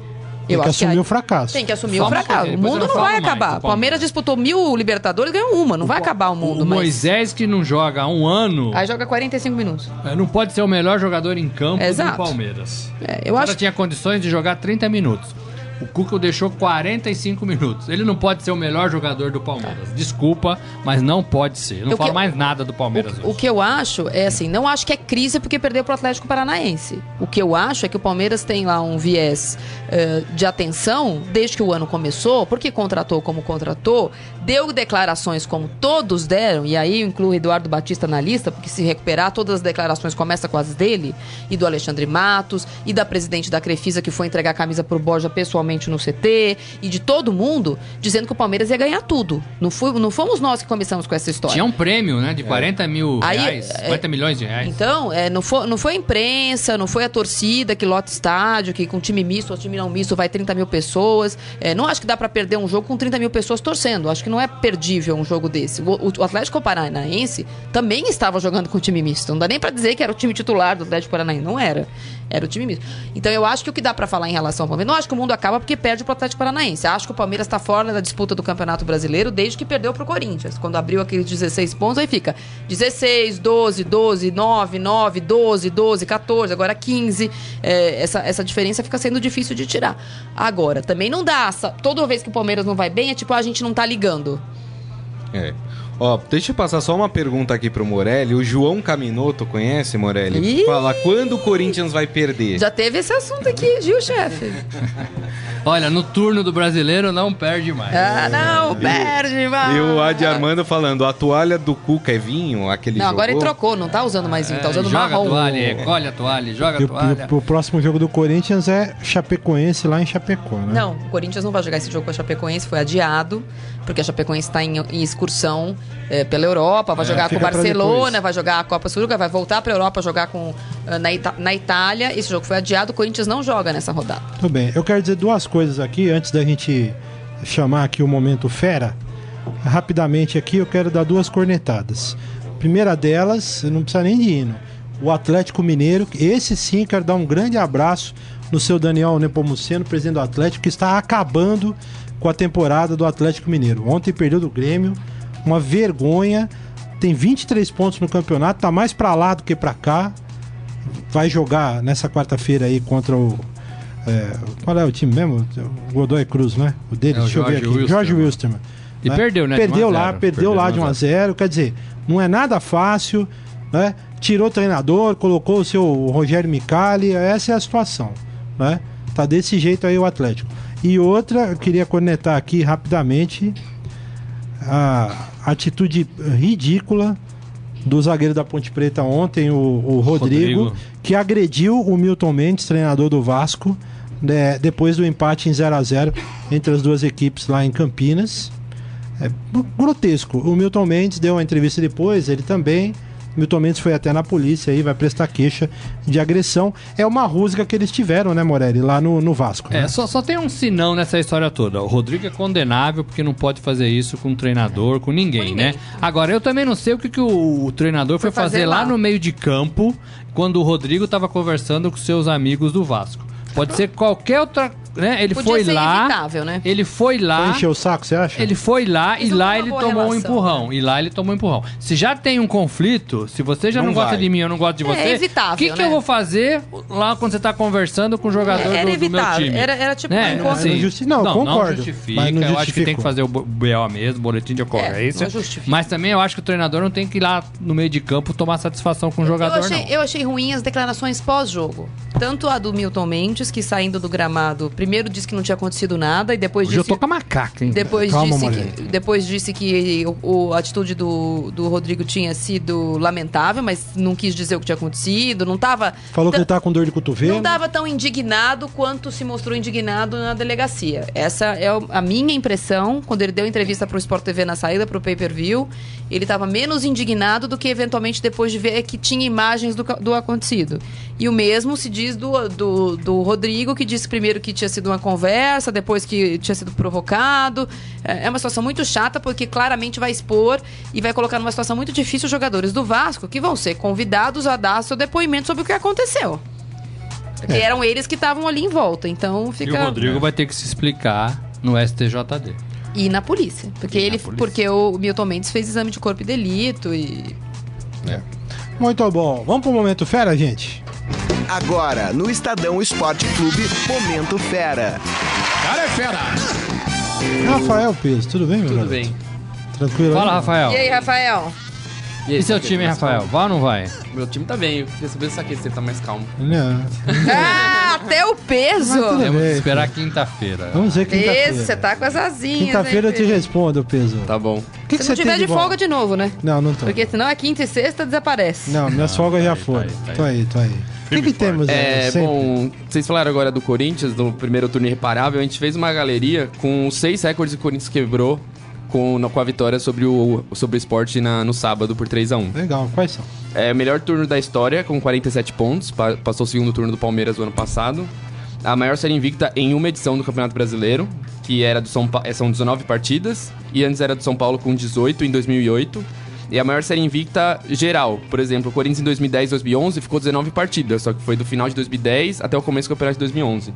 Speaker 2: Tem que
Speaker 3: acho
Speaker 2: assumir
Speaker 3: aí-
Speaker 2: o fracasso.
Speaker 3: tem que assumir
Speaker 4: Só
Speaker 3: o fracasso. O mundo
Speaker 4: eu
Speaker 3: não vai acabar. O
Speaker 4: Palmeiras.
Speaker 3: Disputou mil Libertadores, ganhou uma. Não vai acabar o mundo,
Speaker 4: O
Speaker 3: mas.
Speaker 4: Moisés que não joga há um ano
Speaker 3: Aí joga 45 minutos.
Speaker 4: eh, não pode ser o melhor jogador em campo
Speaker 3: Exato.
Speaker 4: do Palmeiras.
Speaker 3: É,
Speaker 4: o
Speaker 3: eu
Speaker 4: cara
Speaker 3: acho
Speaker 4: tinha condições de jogar 30 minutos. O Cuca o deixou 45 minutos. Ele não pode ser o melhor jogador do Palmeiras. Desculpa, mas não pode ser. Eu não
Speaker 3: O
Speaker 4: falo mais nada do Palmeiras
Speaker 3: O, o
Speaker 4: hoje.
Speaker 3: que eu acho é assim, não acho que é crise porque perdeu pro Atlético Paranaense. O que eu acho é que o Palmeiras tem lá um viés eh, de atenção desde que o ano começou, porque contratou como contratou, deu declarações como todos deram, e aí eu incluo o Eduardo Batista na lista, porque se recuperar, todas as declarações começam com as dele, e do Alexandre Matos, e da presidente da Crefisa que foi entregar a camisa pro Borja pessoalmente no CT, e de todo mundo, dizendo que o Palmeiras ia ganhar tudo. Não, não fomos nós que começamos com essa história.
Speaker 4: Tinha um prêmio, né? De 40 mil
Speaker 3: Aí,
Speaker 4: reais.
Speaker 3: é,
Speaker 4: 50 milhões de reais.
Speaker 3: Então, é, não, foi, não foi a imprensa, não foi a torcida que lota estádio, que com time misto ou time não misto vai 30 mil pessoas. É, não acho que dá pra perder um jogo com 30 mil pessoas torcendo. Acho que não é perdível um jogo desse. O, o Atlético Paranaense também estava jogando com time misto. Não dá nem pra dizer que era o time titular do Atlético Paranaense. Não era. Era o time misto. Então eu acho que o que dá pra falar em relação ao Palmeiras, não acho que o mundo acaba porque perde pro Atlético Paranaense. Acho que o Palmeiras tá fora da disputa do Campeonato Brasileiro desde que perdeu pro Corinthians. Quando abriu aqueles 16 pontos, aí fica 16, 12, 12, 9, 9, 12, 12, 14, agora 15. É, essa, essa diferença fica sendo difícil de tirar. Agora, também não dá. Toda vez que o Palmeiras não vai bem, é tipo, a gente não tá ligando.
Speaker 5: É. Ó, deixa eu passar só uma pergunta aqui pro Morelli. O João Caminoto conhece, Morelli?
Speaker 3: Ih!
Speaker 5: Fala, quando o Corinthians vai perder?
Speaker 3: Já teve esse assunto aqui, viu, chefe? [LAUGHS]
Speaker 4: Olha, no turno do brasileiro não perde mais.
Speaker 3: Ah, não, perde, vai.
Speaker 5: E o Adi Armando falando, a toalha do Cuca é vinho? Aquele
Speaker 3: Não, agora ele
Speaker 5: jogou?
Speaker 3: trocou, não tá usando mais vinho, tá
Speaker 4: É,
Speaker 3: usando
Speaker 4: joga
Speaker 3: marrom.
Speaker 4: a toalha, recolhe a toalha, joga a
Speaker 2: o,
Speaker 4: toalha.
Speaker 2: e o- o próximo jogo do Corinthians é Chapecoense lá em Chapecó, né?
Speaker 3: Não, o Corinthians não vai jogar esse jogo com a Chapecoense, foi adiado, porque a Chapecoense está em, em excursão eh, pela Europa, vai jogar com o Barcelona, vai jogar a Copa Sul, vai voltar para a Europa jogar com, ah, na, Ita- na Itália. Esse jogo foi adiado, o Corinthians não joga nessa rodada.
Speaker 2: Tudo bem. Eu quero dizer duas coisas aqui antes da gente chamar aqui o momento fera. Rapidamente aqui eu quero dar duas cornetadas. Primeira delas, não precisa nem de hino. O Atlético Mineiro, esse sim quero dar um grande abraço no seu Daniel Nepomuceno, presidente do Atlético, que está acabando com a temporada do Atlético Mineiro. Ontem perdeu do Grêmio, uma vergonha. Tem 23 pontos no campeonato, tá mais pra lá do que pra cá. Vai jogar nessa quarta-feira aí contra o é, qual é o time mesmo? O Godoy Cruz, né? O dele,
Speaker 4: É o
Speaker 2: deixa eu ver aqui.
Speaker 4: Wilstermann.
Speaker 2: Jorge Wilstermann.
Speaker 4: E perdeu, né, de
Speaker 2: Perdeu
Speaker 4: 1 a 0.
Speaker 2: lá, perdeu,
Speaker 4: Perdeu
Speaker 2: lá
Speaker 4: de
Speaker 2: de 1
Speaker 4: 1
Speaker 2: a
Speaker 4: a
Speaker 2: 0 Quer dizer, não é nada fácil, né? Tirou o treinador, colocou o seu Rogério Micali, essa é a situação, né? Tá desse jeito aí o Atlético. E outra, eu queria conectar aqui rapidamente a atitude ridícula do zagueiro da Ponte Preta ontem, o, o Rodrigo,
Speaker 4: Rodrigo.
Speaker 2: que agrediu o Milton Mendes, treinador do Vasco, né, depois do empate em 0 a 0 entre as duas equipes lá em Campinas. É gr- grotesco. O Milton Mendes deu uma entrevista depois, ele também. Milton Mendes foi até na polícia aí, vai prestar queixa de agressão. É uma rusga que eles tiveram, né, Morelli, lá no, no Vasco.
Speaker 4: É,
Speaker 2: né?
Speaker 4: só, só tem um sinão nessa história toda. O Rodrigo é condenável porque não pode fazer isso com o treinador, com ninguém,
Speaker 3: Com
Speaker 4: né?
Speaker 3: ninguém.
Speaker 4: Agora, eu também não sei o que, que o, o treinador foi,
Speaker 3: Foi
Speaker 4: fazer,
Speaker 3: fazer
Speaker 4: lá
Speaker 3: lá.
Speaker 4: no meio de campo quando o Rodrigo estava conversando com seus amigos do Vasco. Pode ser qualquer outra né, ele
Speaker 3: Podia
Speaker 4: foi
Speaker 3: ser
Speaker 4: lá.
Speaker 3: evitável, né?
Speaker 4: Ele foi lá.
Speaker 2: Foi encher o saco, você acha?
Speaker 4: Ele foi lá e
Speaker 3: não
Speaker 4: lá ele tomou um
Speaker 3: relação,
Speaker 4: empurrão.
Speaker 3: né?
Speaker 4: E lá ele tomou um empurrão. Se já tem um conflito, se você já não,
Speaker 5: Não
Speaker 4: gosta
Speaker 5: vai.
Speaker 4: de mim, eu não gosto de
Speaker 3: É
Speaker 4: você.
Speaker 3: evitável,
Speaker 4: O que, que
Speaker 3: né?
Speaker 4: eu vou fazer lá quando você tá conversando com o jogador
Speaker 3: Era
Speaker 4: do, do meu
Speaker 3: evitável.
Speaker 4: time?
Speaker 3: Era, era tipo
Speaker 4: Né?
Speaker 3: um.
Speaker 2: Mas não justi- não, concordo.
Speaker 4: justifica.
Speaker 2: Mas não
Speaker 4: eu acho que tem que fazer o bo- mesmo, boletim de ocorrência.
Speaker 3: não justifica.
Speaker 4: mas também eu acho que o treinador não tem que ir lá no meio de campo tomar satisfação com o jogador,
Speaker 3: eu, achei,
Speaker 4: não.
Speaker 3: eu achei ruim as declarações pós-jogo. Tanto a do Milton Mendes, que saindo do gramado, primeiro disse que não tinha acontecido nada e depois
Speaker 4: Hoje eu
Speaker 3: disse.
Speaker 4: tô com a macaca, hein?
Speaker 3: Depois
Speaker 2: Calma,
Speaker 3: disse, que, depois disse que o, o- a atitude do, do Rodrigo tinha sido lamentável, mas não quis dizer o que tinha acontecido, não tava.
Speaker 2: Falou que ele tá com dor de cotovelo.
Speaker 3: Não tava tão indignado quanto se mostrou indignado na delegacia. Essa é a minha impressão. Quando ele deu entrevista pro Sport TV na saída pro pay-per-view, ele estava menos indignado do que eventualmente depois de ver que tinha imagens do, do acontecido. E o mesmo se diz do, do, do Rodrigo, que disse primeiro que tinha sido uma conversa, depois que tinha sido provocado. É é uma situação muito chata, porque claramente vai expor e vai colocar numa situação muito difícil os jogadores do Vasco, que vão ser convidados a dar seu depoimento sobre o que aconteceu. Porque eram eles que estavam ali em volta, então
Speaker 4: E
Speaker 3: fica.
Speaker 4: o Rodrigo vai ter que se explicar no STJD.
Speaker 3: E na polícia. Porque
Speaker 4: E na
Speaker 3: ele.
Speaker 4: polícia.
Speaker 3: Porque o Milton Mendes fez exame de corpo e delito e.
Speaker 2: Muito bom. Vamos pro momento fera, gente?
Speaker 1: Agora, no Estadão Esporte Clube, Momento Fera.
Speaker 6: Cara é fera.
Speaker 2: Rafael Peso, tudo bem, meu
Speaker 7: Tudo
Speaker 2: garoto?
Speaker 7: bem.
Speaker 2: Tranquilo?
Speaker 4: Fala,
Speaker 2: aí?
Speaker 4: Rafael.
Speaker 3: E aí, Rafael?
Speaker 4: E seu time, hein, Rafael? Vai ou não vai?
Speaker 7: Meu time tá bem. Eu queria saber se aqui você tá mais calmo.
Speaker 2: Não.
Speaker 3: ah, até o peso!
Speaker 2: Mas tudo
Speaker 4: Temos que
Speaker 2: bem.
Speaker 4: esperar quinta-feira.
Speaker 2: Vamos ver quinta-feira.
Speaker 3: Esse, você tá com as asinhas.
Speaker 2: Quinta-feira eu
Speaker 3: hein,
Speaker 2: te
Speaker 3: Peso?
Speaker 2: respondo, Peso.
Speaker 7: Tá bom.
Speaker 2: O que, que
Speaker 3: Se não
Speaker 2: você
Speaker 3: tiver
Speaker 2: tem
Speaker 3: de
Speaker 2: bom?
Speaker 3: folga de novo, né?
Speaker 2: Não, não tô.
Speaker 3: Porque senão é quinta e sexta desaparece.
Speaker 2: Não, minhas folgas já
Speaker 4: aí,
Speaker 2: foram.
Speaker 4: tá aí, tá
Speaker 2: Tô aí, tô aí. O que, que temos aí?
Speaker 7: É,
Speaker 2: Sempre.
Speaker 7: bom, vocês falaram agora do Corinthians, do primeiro turno irreparável. A gente fez uma galeria com seis recordes que o Corinthians quebrou com, com a vitória sobre o, sobre o esporte na- no sábado por 3 a 1
Speaker 2: Legal, quais são?
Speaker 7: É o melhor turno da história, com 47 pontos. pa- passou o segundo turno do Palmeiras o ano passado. A maior série invicta em uma edição do Campeonato Brasileiro, que era do São Pa- são 19 partidas. E antes era do São Paulo com 18 em 2008. E a maior série invicta geral. Por exemplo, o Corinthians em 2010 e 2011 ficou 19 partidas, só que foi do final de 2010 até o começo do Campeonato de 2011.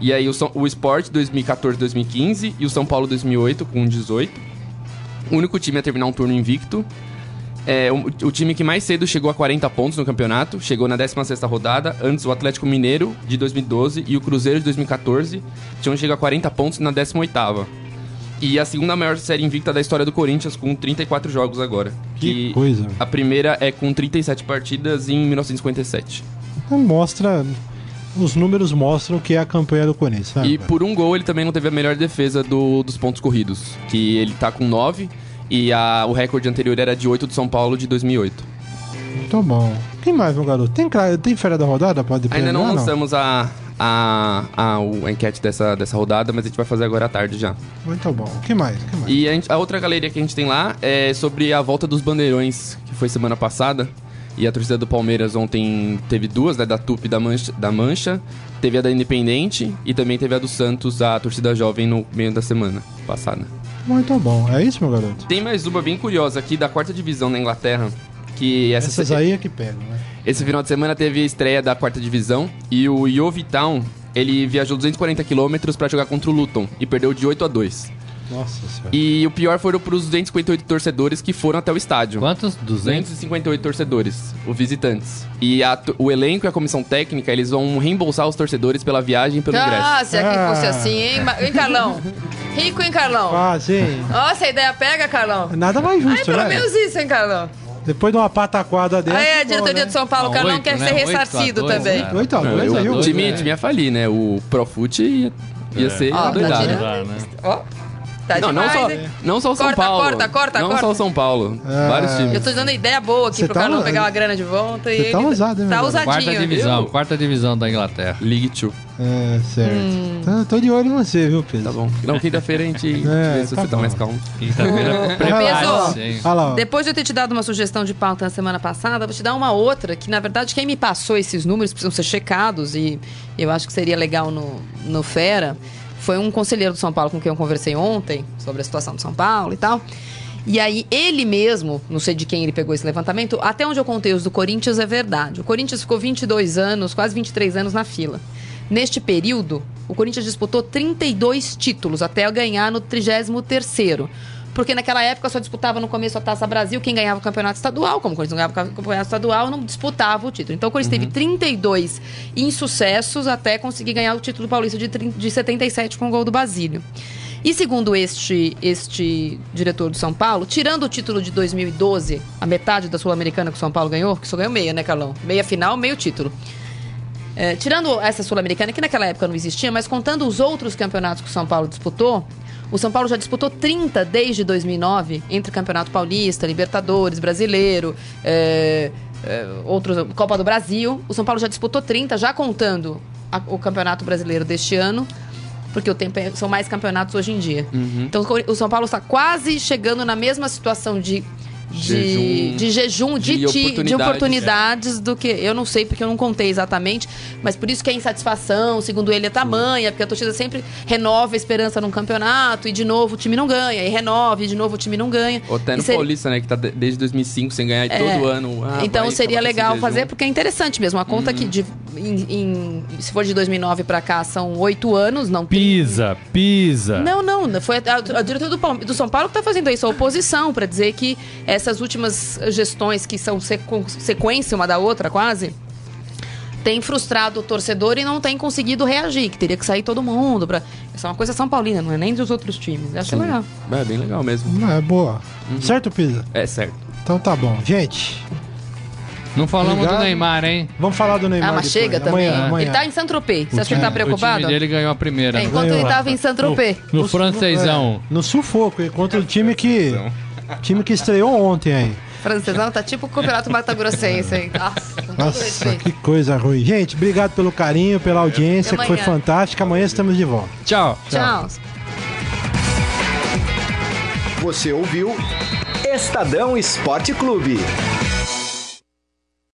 Speaker 7: E aí o, o Sport 2014 2015 e o São Paulo 2008 com 18. O único time a terminar um turno invicto. É, o, o time que mais cedo chegou a 40 pontos no campeonato, chegou na 16ª rodada, antes o Atlético Mineiro de 2012 e o Cruzeiro de 2014 tinham chegado a 40 pontos na 18ª. E a segunda maior série invicta da história do Corinthians com 34 jogos agora.
Speaker 2: Que coisa.
Speaker 7: A primeira é com 37 partidas em 1957.
Speaker 2: Então mostra. Os números mostram que é a campanha do Corinthians, sabe?
Speaker 7: E por um gol ele também não teve a melhor defesa do- dos pontos corridos, que ele tá com 9 e a- o recorde anterior era de 8 do São Paulo de 2008.
Speaker 2: Muito bom. Quem mais, meu garoto? Tem, tem férias da rodada? Pode
Speaker 7: Ainda não
Speaker 2: preliminar,
Speaker 7: lançamos a, a, a, a enquete dessa, dessa rodada, mas a gente vai fazer agora à tarde já.
Speaker 2: Muito bom. O que mais? O que mais?
Speaker 7: E a, gente- a outra galeria que a gente tem lá é sobre a volta dos bandeirões, que foi semana passada. E a torcida do Palmeiras ontem teve duas, né? Da Tupi e da Mancha, da Mancha. Teve a da Independente e também teve a do Santos, a torcida jovem, no meio da semana passada.
Speaker 2: Muito bom. É isso, meu garoto?
Speaker 7: Tem mais uma bem curiosa aqui da quarta divisão na Inglaterra. Que essa
Speaker 2: Essas aí é que pegam, né?
Speaker 7: Esse final de semana teve a estreia da quarta divisão e o Yovi Town, ele viajou 240 quilômetros pra jogar contra o Luton e perdeu de 8 a 2.
Speaker 2: Nossa senhora.
Speaker 7: E o pior foram pros 258 torcedores que foram até o estádio.
Speaker 4: Quantos? 200?
Speaker 7: 258 torcedores, os visitantes. E a o elenco e a comissão técnica, eles vão reembolsar os torcedores pela viagem e pelo ingresso.
Speaker 3: Ah, se aqui
Speaker 2: Ah.
Speaker 3: fosse assim, hein, Ma- hein, Carlão? Rico, hein, Carlão?
Speaker 2: Ah, sim.
Speaker 3: Nossa, a ideia pega, Carlão.
Speaker 2: Nada mais
Speaker 3: Aí,
Speaker 2: justo,
Speaker 3: pelo
Speaker 2: né?
Speaker 3: menos isso, hein, Carlão?
Speaker 2: Depois de uma pataquada dessa.
Speaker 3: Aí, a diretoria
Speaker 2: né?
Speaker 3: de São Paulo, o
Speaker 4: Ah,
Speaker 3: Carlão
Speaker 4: oito,
Speaker 3: quer
Speaker 4: né?
Speaker 3: ser
Speaker 4: Oito
Speaker 3: ressarcido
Speaker 4: dois,
Speaker 3: também.
Speaker 4: né?
Speaker 2: 8 a 2
Speaker 7: o,
Speaker 2: aí,
Speaker 7: o
Speaker 2: o
Speaker 7: time,
Speaker 4: é.
Speaker 7: time ia falir, né? O Profute ia, ia ser
Speaker 3: Ó, tá
Speaker 7: doidado.
Speaker 4: Já, né?
Speaker 3: Ó, tá
Speaker 7: Não, não
Speaker 3: demais,
Speaker 7: só,
Speaker 3: hein?
Speaker 7: não só o São
Speaker 3: Corta,
Speaker 7: Paulo.
Speaker 3: corta, corta,
Speaker 7: Não
Speaker 3: corta.
Speaker 7: só o São Paulo.
Speaker 2: Ah.
Speaker 7: Vários
Speaker 3: Eu
Speaker 7: times.
Speaker 3: tô dando ideia boa aqui
Speaker 2: Você
Speaker 3: pro
Speaker 2: tá
Speaker 3: Carlão pegar uma grana de volta e
Speaker 2: tá
Speaker 3: ele
Speaker 2: ousado, hein,
Speaker 3: tá
Speaker 2: garoto?
Speaker 4: Quarta
Speaker 3: ousadinho.
Speaker 4: divisão,
Speaker 7: viu?
Speaker 4: quarta divisão da Inglaterra.
Speaker 7: League 2.
Speaker 2: É, certo.
Speaker 3: Hum.
Speaker 2: Tá- tô de olho em você, viu, Pedro?
Speaker 7: Tá bom. Não, quinta-feira a gente [LAUGHS]
Speaker 2: É,
Speaker 7: vê se
Speaker 2: tá
Speaker 7: você tá
Speaker 2: bom.
Speaker 7: mais calmo.
Speaker 4: Quinta-feira,
Speaker 2: ó.
Speaker 3: Depois de eu ter te dado uma sugestão de pauta na semana passada, vou te dar uma outra, que na verdade quem me passou esses números precisam ser checados e eu acho que seria legal no, no Fera. Foi um conselheiro do São Paulo com quem eu conversei ontem sobre a situação do São Paulo e tal. E aí, ele mesmo, não sei de quem ele pegou esse levantamento, até onde eu contei os do Corinthians é verdade. O Corinthians ficou 22 anos, quase 23 anos na fila. Neste período, o Corinthians disputou 32 títulos até ganhar no 33º. Porque naquela época só disputava no começo a Taça Brasil, quem ganhava o campeonato estadual, como o Corinthians não ganhava o campeonato estadual, não disputava o título. Então o Corinthians teve 32 insucessos até conseguir ganhar o título paulista de, 30 de 77 com o gol do Basílio. E segundo este, este diretor do São Paulo, tirando o título de 2012, a metade da Sul-Americana que o São Paulo ganhou, que só ganhou meia, né, Carlão? Meia final, meio título. É, tirando essa Sul-Americana, que naquela época não existia, mas contando os outros campeonatos que o São Paulo disputou, o São Paulo já disputou 30 desde 2009, entre Campeonato Paulista, Libertadores, Brasileiro, é, é, outros, Copa do Brasil. O São Paulo já disputou 30, já contando a- o Campeonato Brasileiro deste ano, porque o tempo é- são mais campeonatos hoje em dia. Então o Cori- o São Paulo está quase chegando na mesma situação de. De
Speaker 7: Jejum.
Speaker 3: de, jejum, de,
Speaker 7: De
Speaker 3: ti- de
Speaker 7: oportunidades.
Speaker 3: oportunidades do que. Eu não sei porque eu não contei exatamente, mas por isso que a insatisfação, segundo ele, é tamanha, porque a torcida sempre renova a esperança num campeonato e de novo o time não ganha, e renova e de novo o time não ganha.
Speaker 7: Ou até no
Speaker 3: seria-
Speaker 7: Paulista, né? Que tá de- desde 2005 sem ganhar e
Speaker 3: É.
Speaker 7: todo ano. ah,
Speaker 3: então
Speaker 7: vai
Speaker 3: seria legal fazer, porque é interessante mesmo. A conta que de, em- em- se for de 2009 pra cá são oito anos, não tem-
Speaker 4: Pisa, pisa.
Speaker 3: Não, não, foi a, a diretora do, do São Paulo que está fazendo isso, a oposição, para dizer que essas últimas gestões, que são sequ- sequência uma da outra quase, tem frustrado o torcedor e não tem conseguido reagir, que teria que sair todo mundo. Pra... Essa é uma coisa São Paulina, não é nem dos outros times. Acho
Speaker 7: Sim.
Speaker 3: legal.
Speaker 7: É bem legal mesmo.
Speaker 2: É boa. Certo, Pisa?
Speaker 7: É certo.
Speaker 2: Então tá bom. Gente,
Speaker 4: Não falamos
Speaker 2: Obrigado.
Speaker 4: do Neymar, hein?
Speaker 2: vamos falar do Neymar
Speaker 3: Ah, mas
Speaker 2: depois.
Speaker 3: chega também.
Speaker 2: Amanhã, amanhã.
Speaker 3: Ele tá em Saint-Tropez. Você acha que ele tá
Speaker 2: É,
Speaker 3: preocupado?
Speaker 4: O time dele ganhou a primeira.
Speaker 3: É,
Speaker 4: né?
Speaker 3: enquanto
Speaker 2: Ganhou.
Speaker 3: ele tava em Saint-Tropez.
Speaker 4: No, no francesão.
Speaker 2: É, no sufoco, contra o time que. Time que estreou ontem aí.
Speaker 3: Francesão tá tipo o campeonato matogrossense, hein? [LAUGHS] Nossa,
Speaker 2: Nossa, que coisa ruim. Gente, obrigado pelo carinho, pela audiência, que foi fantástica. Amanhã estamos de volta.
Speaker 4: Tchau.
Speaker 3: Tchau.
Speaker 1: Você ouviu Estadão Esporte Clube.